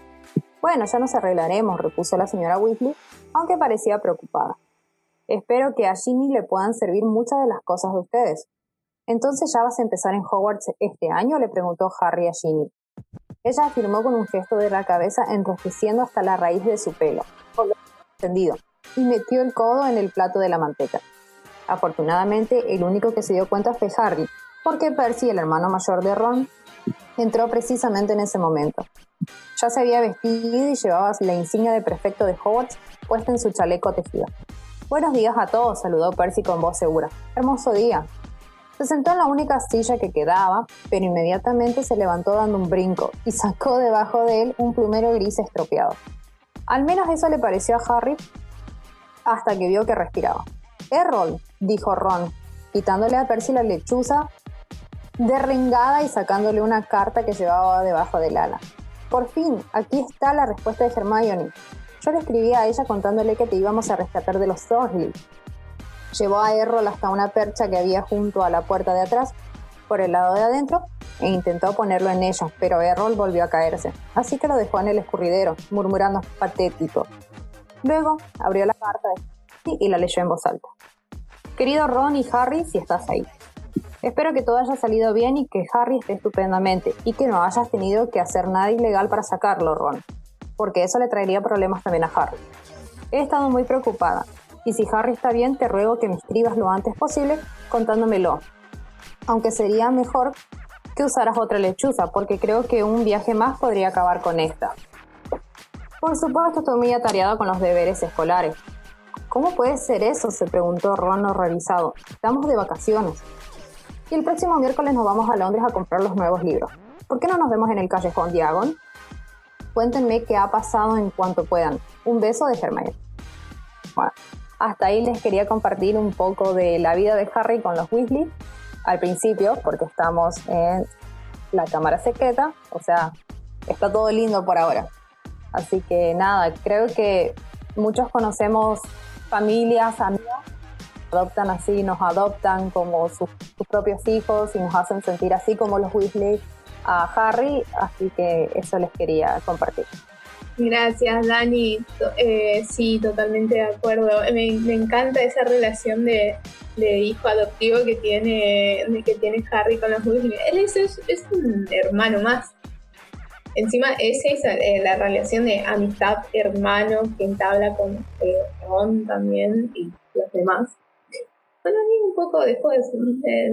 Bueno, ya nos arreglaremos, repuso la señora Weasley, aunque parecía preocupada. Espero que a Ginny le puedan servir muchas de las cosas de ustedes. ¿Entonces ya vas a empezar en Hogwarts este año? le preguntó Harry a Ginny. Ella afirmó con un gesto de la cabeza enrojeciendo hasta la raíz de su pelo, y metió el codo en el plato de la manteca. Afortunadamente, el único que se dio cuenta fue Harry, porque Percy, el hermano mayor de Ron, entró precisamente en ese momento. Ya se había vestido y llevaba la insignia de prefecto de Hogwarts puesta en su chaleco tejido. Buenos días a todos, saludó Percy con voz segura. Hermoso día. Se sentó en la única silla que quedaba, pero inmediatamente se levantó dando un brinco y sacó debajo de él un plumero gris estropeado. Al menos eso le pareció a Harry hasta que vio que respiraba. Errol, dijo Ron, quitándole a Percy la lechuza derrengada y sacándole una carta que llevaba debajo del ala. Por fin, aquí está la respuesta de Hermione. Yo le escribí a ella contándole que te íbamos a rescatar de los Dursley. Llevó a Errol hasta una percha que había junto a la puerta de atrás, por el lado de adentro, e intentó ponerlo en ella, pero Errol volvió a caerse, así que lo dejó en el escurridero, murmurando patético. Luego abrió la carta y la leyó en voz alta. Querido Ron y Harry, si estás ahí. Espero que todo haya salido bien y que Harry esté estupendamente y que no hayas tenido que hacer nada ilegal para sacarlo, Ron, porque eso le traería problemas también a Harry. He estado muy preocupada y si Harry está bien te ruego que me escribas lo antes posible contándomelo, aunque sería mejor que usaras otra lechuza porque creo que un viaje más podría acabar con esta. Por supuesto estoy muy atareada con los deberes escolares. ¿Cómo puede ser eso? se preguntó Ron horrorizado. Estamos de vacaciones y el próximo miércoles nos vamos a Londres a comprar los nuevos libros. ¿Por qué no nos vemos en el callejón Diagon? Cuéntenme qué ha pasado en cuanto puedan. Un beso de Hermione. Bueno, hasta ahí les quería compartir un poco de la vida de Harry con los Weasley al principio, porque estamos en la cámara secreta, o sea, está todo lindo por ahora. Así que nada, creo que muchos conocemos familias, amigas adoptan así, nos adoptan como sus, propios hijos y nos hacen sentir así como los Weasley a Harry, así que eso les quería compartir. Gracias, Dani. Eh, sí, totalmente de acuerdo. Me, encanta esa relación de, hijo adoptivo que tiene, que tiene Harry con los Weasley. Él es, es, un hermano más. Encima, esa es eh, la relación de amistad hermano que entabla con eh, Ron también y los demás. Bueno, un poco después, eh,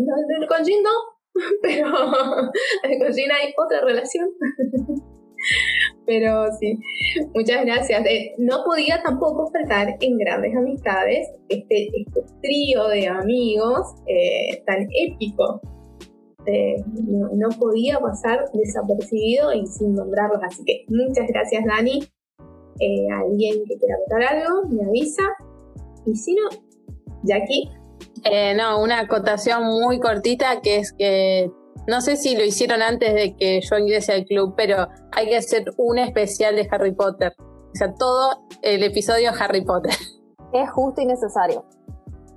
con Jin no, pero con Jin hay otra relación. pero sí, muchas gracias. No podía tampoco faltar en grandes amistades este, este trío de amigos tan épico. No, podía pasar desapercibido y sin nombrarlos. Así que muchas gracias, Dani. alguien que quiera contar algo, me avisa. Y si no, Jackie, eh, no, una acotación muy cortita que es que no sé si lo hicieron antes de que yo ingrese al club, pero hay que hacer un especial de Harry Potter. O sea, todo el episodio Harry Potter. Es justo y necesario.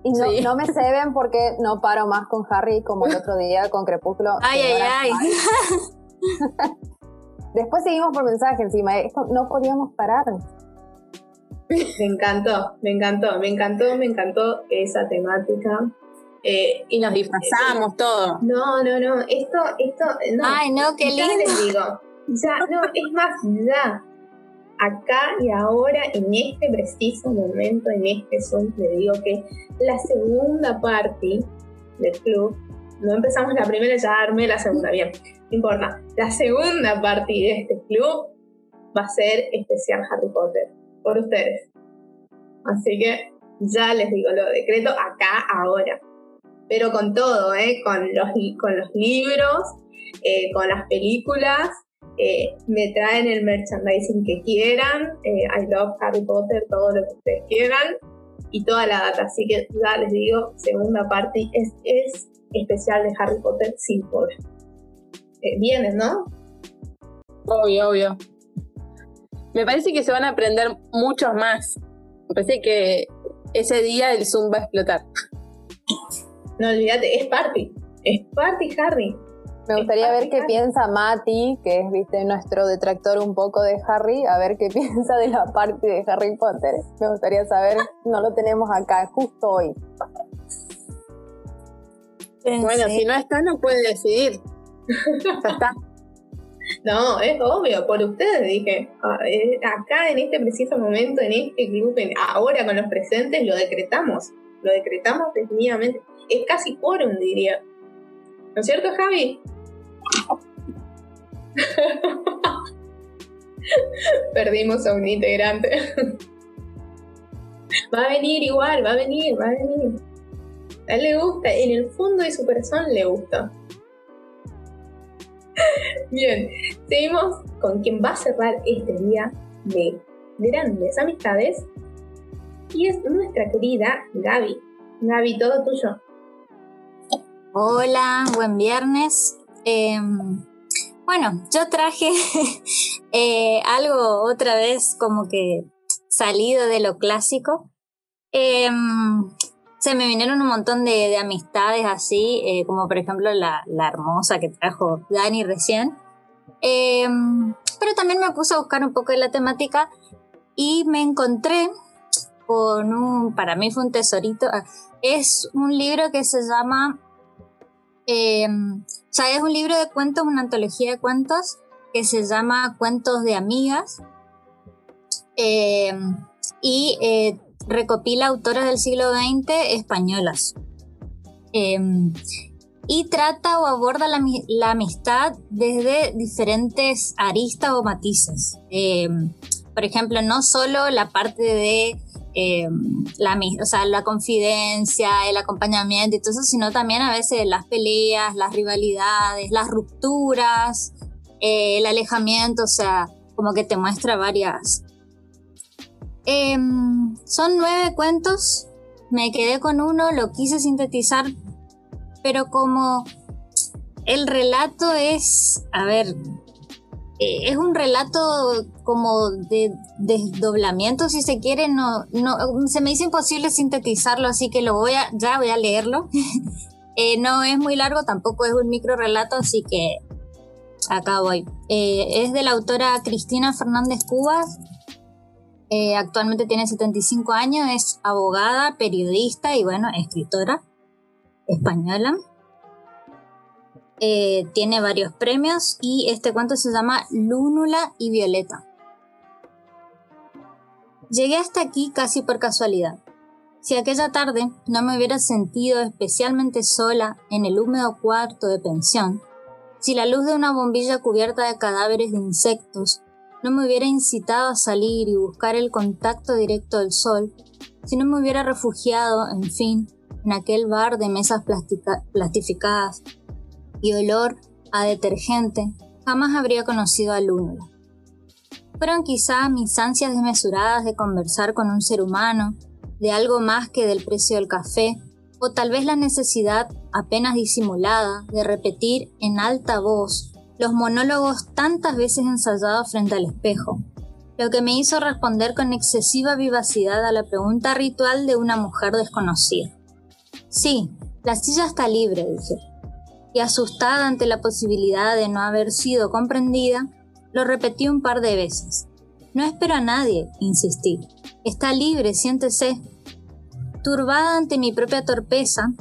Y no, no me ceben porque no paro más con Harry como el otro día con Crepúsculo. Ay, ay, ay. Después seguimos por mensaje encima. Esto no podíamos parar. Me encantó, me encantó, me encantó, me encantó esa temática. Eh, y nos disfrazamos todo. No, no, no. Esto, esto. No. Ay, no, qué lindo. Ya les digo. Ya, no, es más, ya. Acá y ahora, en este preciso momento, en este Zoom, le digo que la segunda parte del club, no empezamos la primera, ya armé la segunda, bien, no importa. La segunda parte de este club va a ser especial Harry Potter, por ustedes. Así que ya les digo, lo decreto acá, ahora. Pero con todo, ¿eh? con, los, con los libros, eh, con las películas, eh, me traen el merchandising que quieran, eh, I love Harry Potter, todo lo que ustedes quieran y toda la data. Así que ya les digo, segunda parte es, es especial de Harry Potter sin poder. vienen, ¿no? Obvio, obvio. Me parece que se van a aprender muchos más. Me parece que ese día el Zoom va a explotar. No olvídate, es party. Es party, Harry. Me gustaría ver qué piensa Mati, que es viste nuestro detractor un poco de Harry, a ver qué piensa de la parte de Harry Potter. Me gustaría saber, no lo tenemos acá, justo hoy. Bueno, si no está, no puede decidir. ya está. No, es obvio, por ustedes dije. Ah, eh, acá en este preciso momento, en este club, ahora con los presentes, lo decretamos. Lo decretamos definitivamente. Es casi quórum, diría. ¿No es cierto, Javi? Perdimos a un integrante. va a venir igual, va a venir, va a venir. Él le gusta, en el fondo de su corazón le gusta. Bien, seguimos con quien va a cerrar este día de grandes amistades y es nuestra querida Gaby. Gaby, todo tuyo. Hola, buen viernes. Em, bueno, yo traje eh, algo otra vez como que salido de lo clásico. Em, se me vinieron un montón de, amistades así, eh, como por ejemplo la, hermosa que trajo Dani recién. Em, pero también me puse a buscar un poco de la temática y me encontré con un, para mí fue un tesorito, ah, es un libro que se llama, sea, es un libro de cuentos, una antología de cuentos que se llama Cuentos de Amigas. Em, y eh, recopila autoras del siglo XX españolas. Em, y trata o aborda la, amistad desde diferentes aristas o matices. Por ejemplo, no solo la parte de em, la, o sea, la confidencia, el acompañamiento y todo eso, sino también a veces las peleas, las rivalidades, las rupturas, eh, el alejamiento, o sea, como que te muestra varias, Em, son nueve cuentos, me quedé con uno, lo quise sintetizar, pero como el relato es, a ver, eh, es un relato como de desdoblamiento, si se quiere, no, no, se me hizo imposible sintetizarlo, así que lo voy a, ya voy a leerlo. Eh, no es muy largo, tampoco es un micro relato, así que acá voy. Eh, es de la autora Cristina Fernández Cubas eh, actualmente tiene 75 años, es abogada, periodista y bueno, escritora española. Eh, tiene varios premios y este cuento se llama Lúnula y Violeta. Llegué hasta aquí casi por casualidad. Si aquella tarde no me hubiera sentido especialmente sola en el húmedo cuarto de pensión, si la luz de una bombilla cubierta de cadáveres de insectos no me hubiera incitado a salir y buscar el contacto directo del sol, si no me hubiera refugiado, en fin, en aquel bar de mesas plastificadas y olor a detergente, jamás habría conocido a Lúnula. Fueron quizá mis ansias desmesuradas de conversar con un ser humano, de algo más que del precio del café, o tal vez la necesidad, apenas disimulada, de repetir en alta voz los monólogos tantas veces ensayados frente al espejo, lo que me hizo responder con excesiva vivacidad a la pregunta ritual de una mujer desconocida. Sí, la silla está libre, dije, y asustada ante la posibilidad de no haber sido comprendida, lo repetí un par de veces. No espero a nadie, insistí. Está libre, siéntese. Turbada ante mi propia torpeza,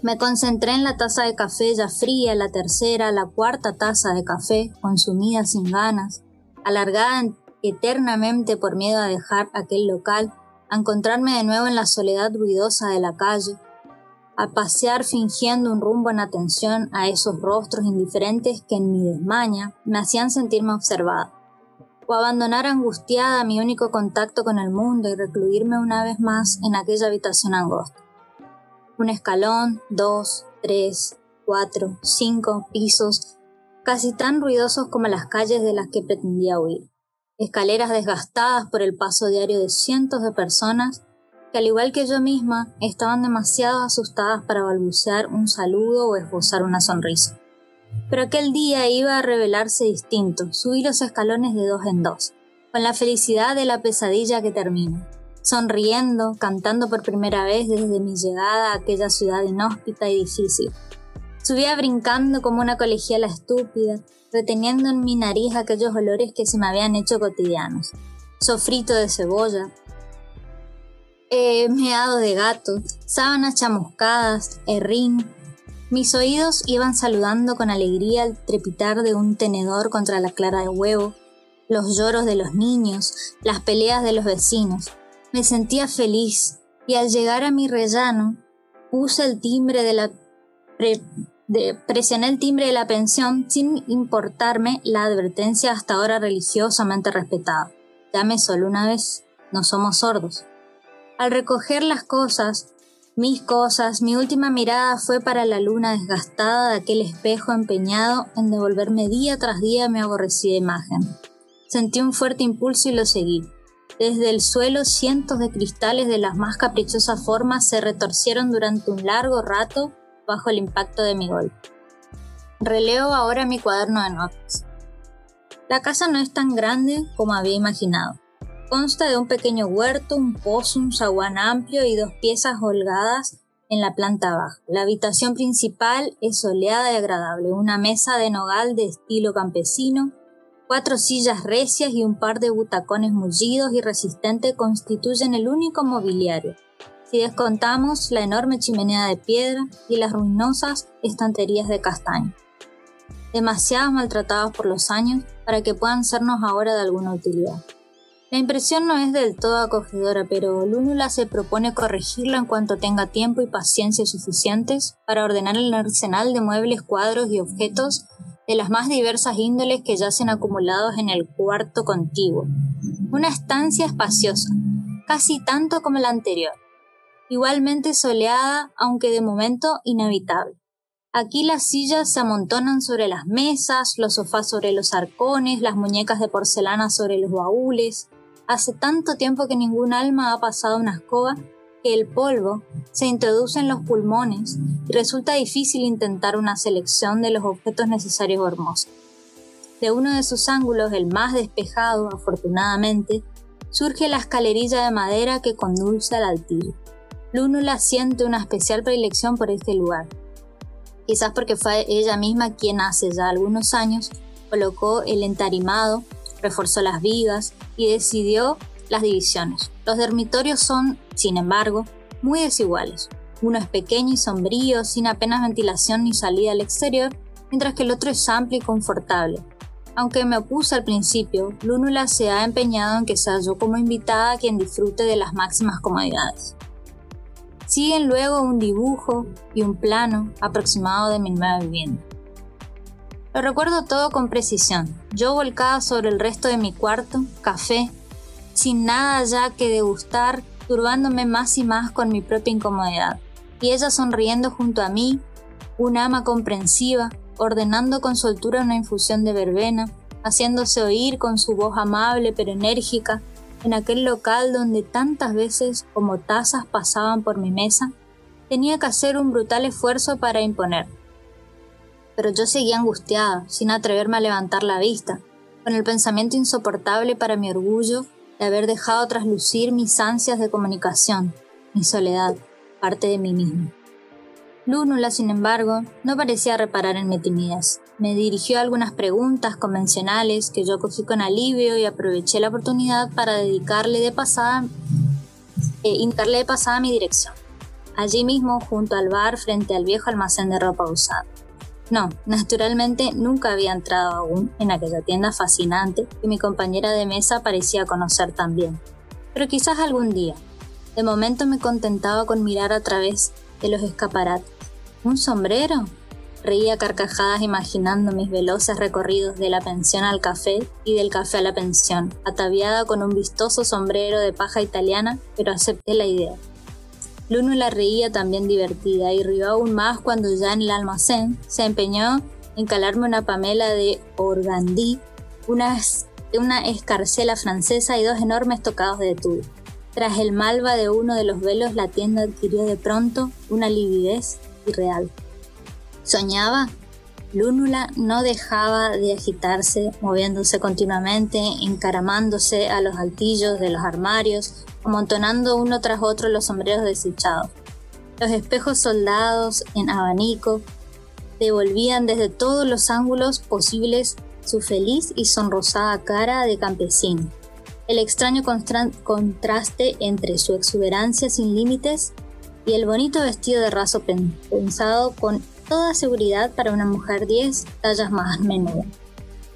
Me concentré en la taza de café ya fría, la tercera, la cuarta taza de café, consumida sin ganas, alargada eternamente por miedo a dejar aquel local, a encontrarme de nuevo en la soledad ruidosa de la calle, a pasear fingiendo un rumbo en atención a esos rostros indiferentes que en mi desmaña me hacían sentirme observada, o abandonar angustiada mi único contacto con el mundo y recluirme una vez más en aquella habitación angosta. Un escalón, dos, tres, cuatro, cinco pisos, casi tan ruidosos como las calles de las que pretendía huir. Escaleras desgastadas por el paso diario de cientos de personas que al igual que yo misma estaban demasiado asustadas para balbucear un saludo o esbozar una sonrisa. Pero aquel día iba a revelarse distinto, subí los escalones de dos en dos, con la felicidad de la pesadilla que termina, sonriendo, cantando por primera vez desde mi llegada a aquella ciudad inhóspita y difícil. Subía brincando como una colegiala estúpida, reteniendo en mi nariz aquellos olores que se me habían hecho cotidianos. Sofrito de cebolla, eh, meado de gato, sábanas chamuscadas, herrín. Mis oídos iban saludando con alegría el trepitar de un tenedor contra la clara de huevo, los lloros de los niños, las peleas de los vecinos. Me sentía feliz y al llegar a mi rellano puse el timbre de la presioné el timbre de la pensión sin importarme la advertencia hasta ahora religiosamente respetada. Llame solo una vez, no somos sordos. Al recoger las cosas, mis cosas, mi última mirada fue para la luna desgastada de aquel espejo empeñado en devolverme día tras día mi aborrecida imagen. Sentí un fuerte impulso y lo seguí. Desde el suelo cientos de cristales de las más caprichosas formas se retorcieron durante un largo rato bajo el impacto de mi golpe. Releo ahora mi cuaderno de notas. La casa no es tan grande como había imaginado. Consta de un pequeño huerto, un pozo, un zaguán amplio y dos piezas holgadas en la planta baja. La habitación principal es soleada y agradable, una mesa de nogal de estilo campesino, cuatro sillas recias y un par de butacones mullidos y resistentes constituyen el único mobiliario, si descontamos la enorme chimenea de piedra y las ruinosas estanterías de castaño, demasiado maltratadas por los años para que puedan sernos ahora de alguna utilidad. La impresión no es del todo acogedora, pero Lúnula se propone corregirla en cuanto tenga tiempo y paciencia suficientes para ordenar el arsenal de muebles, cuadros y objetos de las más diversas índoles que yacen acumulados en el cuarto contiguo. Una estancia espaciosa, casi tanto como la anterior, igualmente soleada, aunque de momento inevitable. Aquí las sillas se amontonan sobre las mesas, los sofás sobre los arcones, las muñecas de porcelana sobre los baúles, Hace tanto tiempo que ningún alma ha pasado una escoba que el polvo se introduce en los pulmones y resulta difícil intentar una selección de los objetos necesarios o hermosos. De uno de sus ángulos, el más despejado, afortunadamente, surge la escalerilla de madera que conduce al altillo. Lúnula siente una especial predilección por este lugar, quizás porque fue ella misma quien hace ya algunos años colocó el entarimado reforzó las vigas y decidió las divisiones. Los dormitorios son, sin embargo, muy desiguales. Uno es pequeño y sombrío, sin apenas ventilación ni salida al exterior, mientras que el otro es amplio y confortable. Aunque me opuse al principio, Lúnula se ha empeñado en que sea yo como invitada quien disfrute de las máximas comodidades. Siguen luego un dibujo y un plano aproximado de mi nueva vivienda. Lo recuerdo todo con precisión. Yo volcada sobre el resto de mi cuarto, café, sin nada ya que degustar, turbándome más y más con mi propia incomodidad. Y ella sonriendo junto a mí, una ama comprensiva, ordenando con soltura una infusión de verbena, haciéndose oír con su voz amable pero enérgica en aquel local donde tantas veces como tazas pasaban por mi mesa, tenía que hacer un brutal esfuerzo para imponer pero yo seguía angustiada, sin atreverme a levantar la vista, con el pensamiento insoportable para mi orgullo de haber dejado traslucir mis ansias de comunicación, mi soledad, parte de mí mismo. Lúnula, sin embargo, no parecía reparar en mi timidez. Me dirigió algunas preguntas convencionales que yo cogí con alivio y aproveché la oportunidad para dedicarle de pasada, eh, indicarle de pasada mi dirección. allí mismo junto al bar frente al viejo almacén de ropa usada. No, naturalmente nunca había entrado aún en aquella tienda fascinante que mi compañera de mesa parecía conocer también. Pero quizás algún día. De momento me contentaba con mirar a través de los escaparates. ¿Un sombrero? Reía carcajadas imaginando mis veloces recorridos de la pensión al café y del café a la pensión, ataviada con un vistoso sombrero de paja italiana, pero acepté la idea. Luna reía también divertida y rió aún más cuando ya en el almacén se empeñó en calarme una pamela de organdí, una, una escarcela francesa y dos enormes tocados de tul. Tras el malva de uno de los velos, la tienda adquirió de pronto una lividez irreal. ¿Soñaba? Lúnula no dejaba de agitarse, moviéndose continuamente, encaramándose a los altillos de los armarios, amontonando uno tras otro los sombreros desechados. Los espejos soldados en abanico devolvían desde todos los ángulos posibles su feliz y sonrosada cara de campesino. El extraño contraste entre su exuberancia sin límites y el bonito vestido de raso pensado con toda seguridad para una mujer 10 tallas más menuda.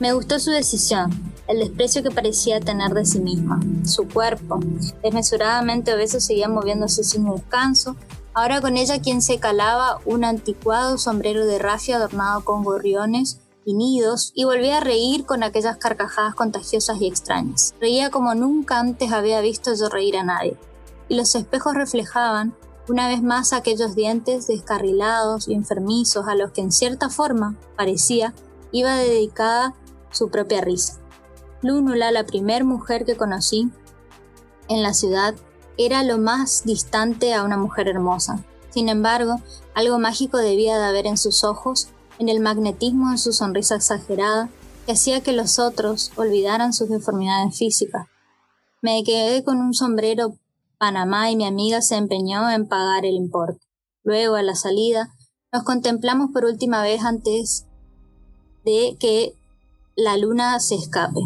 Me gustó su decisión, el desprecio que parecía tener de sí misma. Su cuerpo, desmesuradamente obeso, seguía moviéndose sin descanso, ahora con ella quien se calaba un anticuado sombrero de rafia adornado con gorriones y nidos y volvía a reír con aquellas carcajadas contagiosas y extrañas. Reía como nunca antes había visto yo reír a nadie, y los espejos reflejaban una vez más aquellos dientes descarrilados y enfermizos a los que en cierta forma, parecía, iba dedicada su propia risa. Lúnula, la primer mujer que conocí en la ciudad, era lo más distante a una mujer hermosa. Sin embargo, algo mágico debía de haber en sus ojos, en el magnetismo de su sonrisa exagerada, que hacía que los otros olvidaran sus deformidades físicas. Me quedé con un sombrero Panamá y mi amiga se empeñó en pagar el importe. Luego, a la salida, nos contemplamos por última vez antes de que la luna se escape.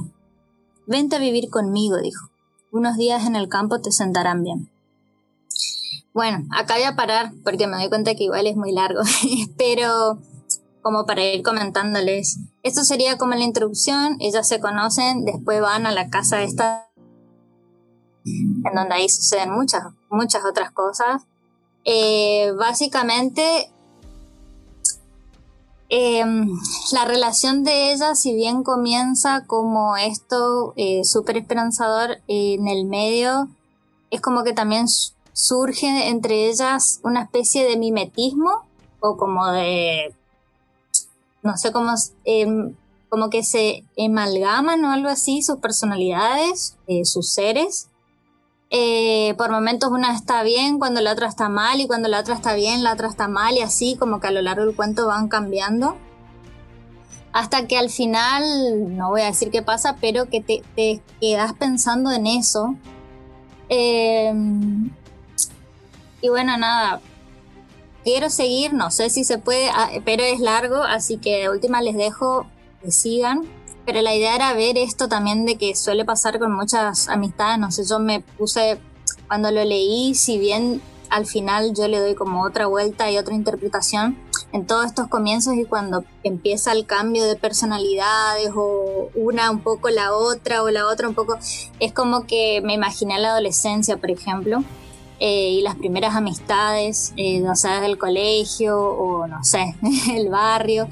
Vente a vivir conmigo, dijo. Unos días en el campo te sentarán bien. Bueno, acá voy a parar porque me doy cuenta que igual es muy largo, pero como para ir comentándoles. Esto sería como la introducción, ellas se conocen, después van a la casa esta, en donde ahí suceden muchas, muchas otras cosas. Eh, básicamente Em, la relación de ella, si bien comienza como esto eh, súper esperanzador en el medio, es como que también surge entre ellas una especie de mimetismo o como de, no sé cómo, em, como que se amalgaman o algo así sus personalidades, eh, sus seres. Eh, por momentos una está bien cuando la otra está mal y cuando la otra está bien la otra está mal y así como que a lo largo del cuento van cambiando. Hasta que al final, no voy a decir qué pasa, pero que te, quedas pensando en eso. Em, y bueno, nada, quiero seguir, no sé si se puede, ah, pero es largo, así que de última les dejo que sigan. Pero la idea era ver esto también de que suele pasar con muchas amistades. No sé, yo me puse, cuando lo leí, si bien al final yo le doy como otra vuelta y otra interpretación en todos estos comienzos y cuando empieza el cambio de personalidades o una un poco la otra o la otra un poco, es como que me imaginé la adolescencia, por ejemplo, eh, y las primeras amistades, eh, no sé, del colegio o no sé, el barrio,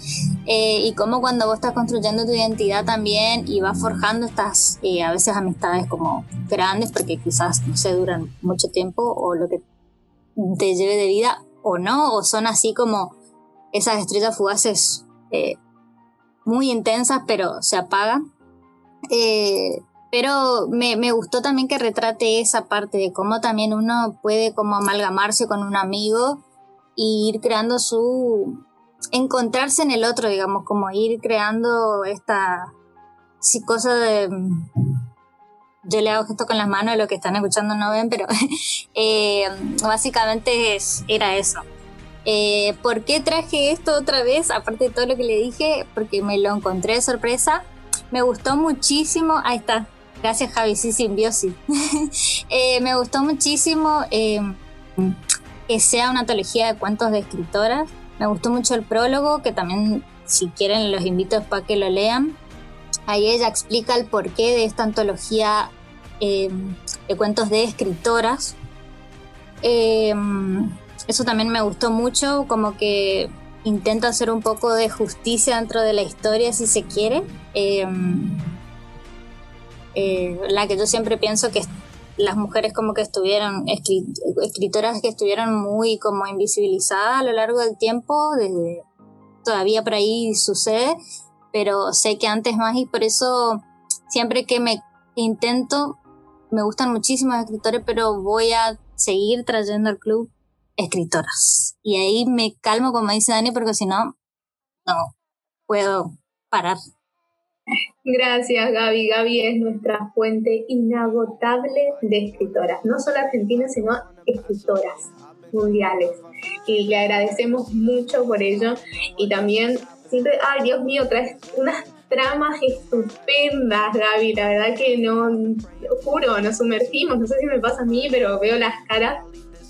eh, y cómo cuando vos estás construyendo tu identidad también y vas forjando estas, a veces amistades como grandes, porque quizás, no sé, duran mucho tiempo o lo que te lleve de vida o no, o son así como esas estrellas fugaces muy intensas, pero se apagan. Pero me, me, gustó también que retrate esa parte de cómo también uno puede como amalgamarse con un amigo y ir creando su... encontrarse en el otro, digamos, como ir creando esta sí, cosa de... Yo le hago esto con las manos, lo que están escuchando no ven, pero eh, básicamente es, era eso. Eh, ¿Por qué traje esto otra vez? Aparte de todo lo que le dije, porque me lo encontré de sorpresa. Me gustó muchísimo. Ahí está, Gracias Javi, sí, simbiosis. eh, me gustó muchísimo eh, que sea una antología de cuentos de escritoras. Me gustó mucho el prólogo, que también si quieren los invito para que lo lean. Ahí ella explica el porqué de esta antología em, de cuentos de escritoras. Em, eso también me gustó mucho, como que intenta hacer un poco de justicia dentro de la historia si se quiere. Eh, la que yo siempre pienso que las mujeres como que estuvieron, escritoras que estuvieron muy como invisibilizadas a lo largo del tiempo, desde todavía por ahí sucede, pero sé que antes más y por eso siempre que me intento, me gustan muchísimos escritores, pero voy a seguir trayendo al club escritoras. Y ahí me calmo, como dice Dani, porque si no, no puedo parar. Gracias, Gaby. Gaby es nuestra fuente inagotable de escritoras, no solo argentinas, sino escritoras mundiales. Y le agradecemos mucho por ello. Y también siempre, ay Dios mío, traes unas tramas estupendas, Gaby. La verdad que no, juro, nos sumergimos. No sé si me pasa a mí, pero veo las caras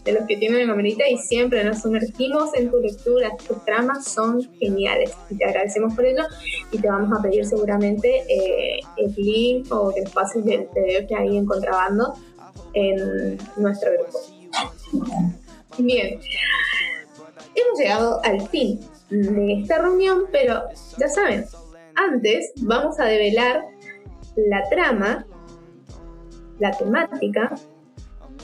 de los que tienen camerita y siempre nos sumergimos en tu lectura. Tus tramas son geniales y te agradecemos por ello y te vamos a pedir seguramente eh, el link o que nos pases del video que hay en contrabando en nuestro grupo. Bien, hemos llegado al fin de esta reunión, pero ya saben, antes vamos a develar la trama, la temática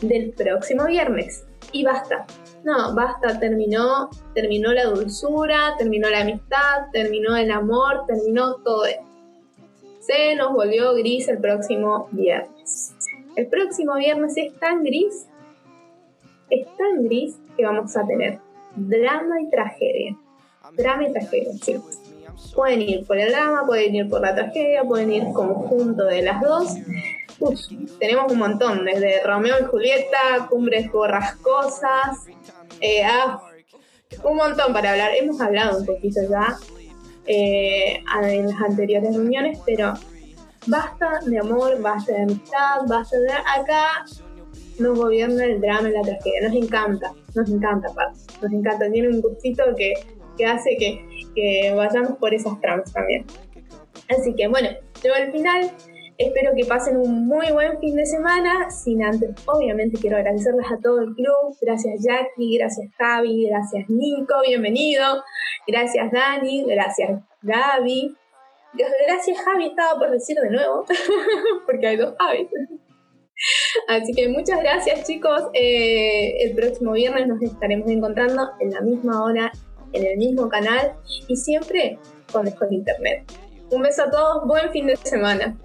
del próximo viernes y basta. No, basta, terminó, terminó la dulzura, terminó la amistad, terminó el amor, terminó todo esto. Se nos volvió gris el próximo viernes. El próximo viernes es tan gris, es tan gris que vamos a tener drama y tragedia. Drama y tragedia, sí. Pueden ir por el drama, pueden ir por la tragedia, pueden ir conjunto de las dos tenemos un montón, desde Romeo y Julieta, Cumbres Borrascosas, eh, ah, un montón para hablar. Hemos hablado un poquito ya eh, en las anteriores reuniones, pero basta de amor, basta de amistad, basta de acá nos gobierna el drama y la tragedia. Nos encanta, nos encanta, Nos encanta. Tiene un gustito que, hace que, que, vayamos por esas tramas también. Así que bueno, yo al final Espero que pasen un muy buen fin de semana. Sin antes, obviamente, quiero agradecerles a todo el club. Gracias Jackie, gracias Javi, gracias Nico, bienvenido. Gracias Dani, gracias Gaby. Gracias Javi, estaba por decir de nuevo, porque hay dos Javis. Así que muchas gracias chicos. Eh, el próximo viernes nos estaremos encontrando en la misma hora, en el mismo canal y siempre con mejor internet. Un beso a todos, buen fin de semana.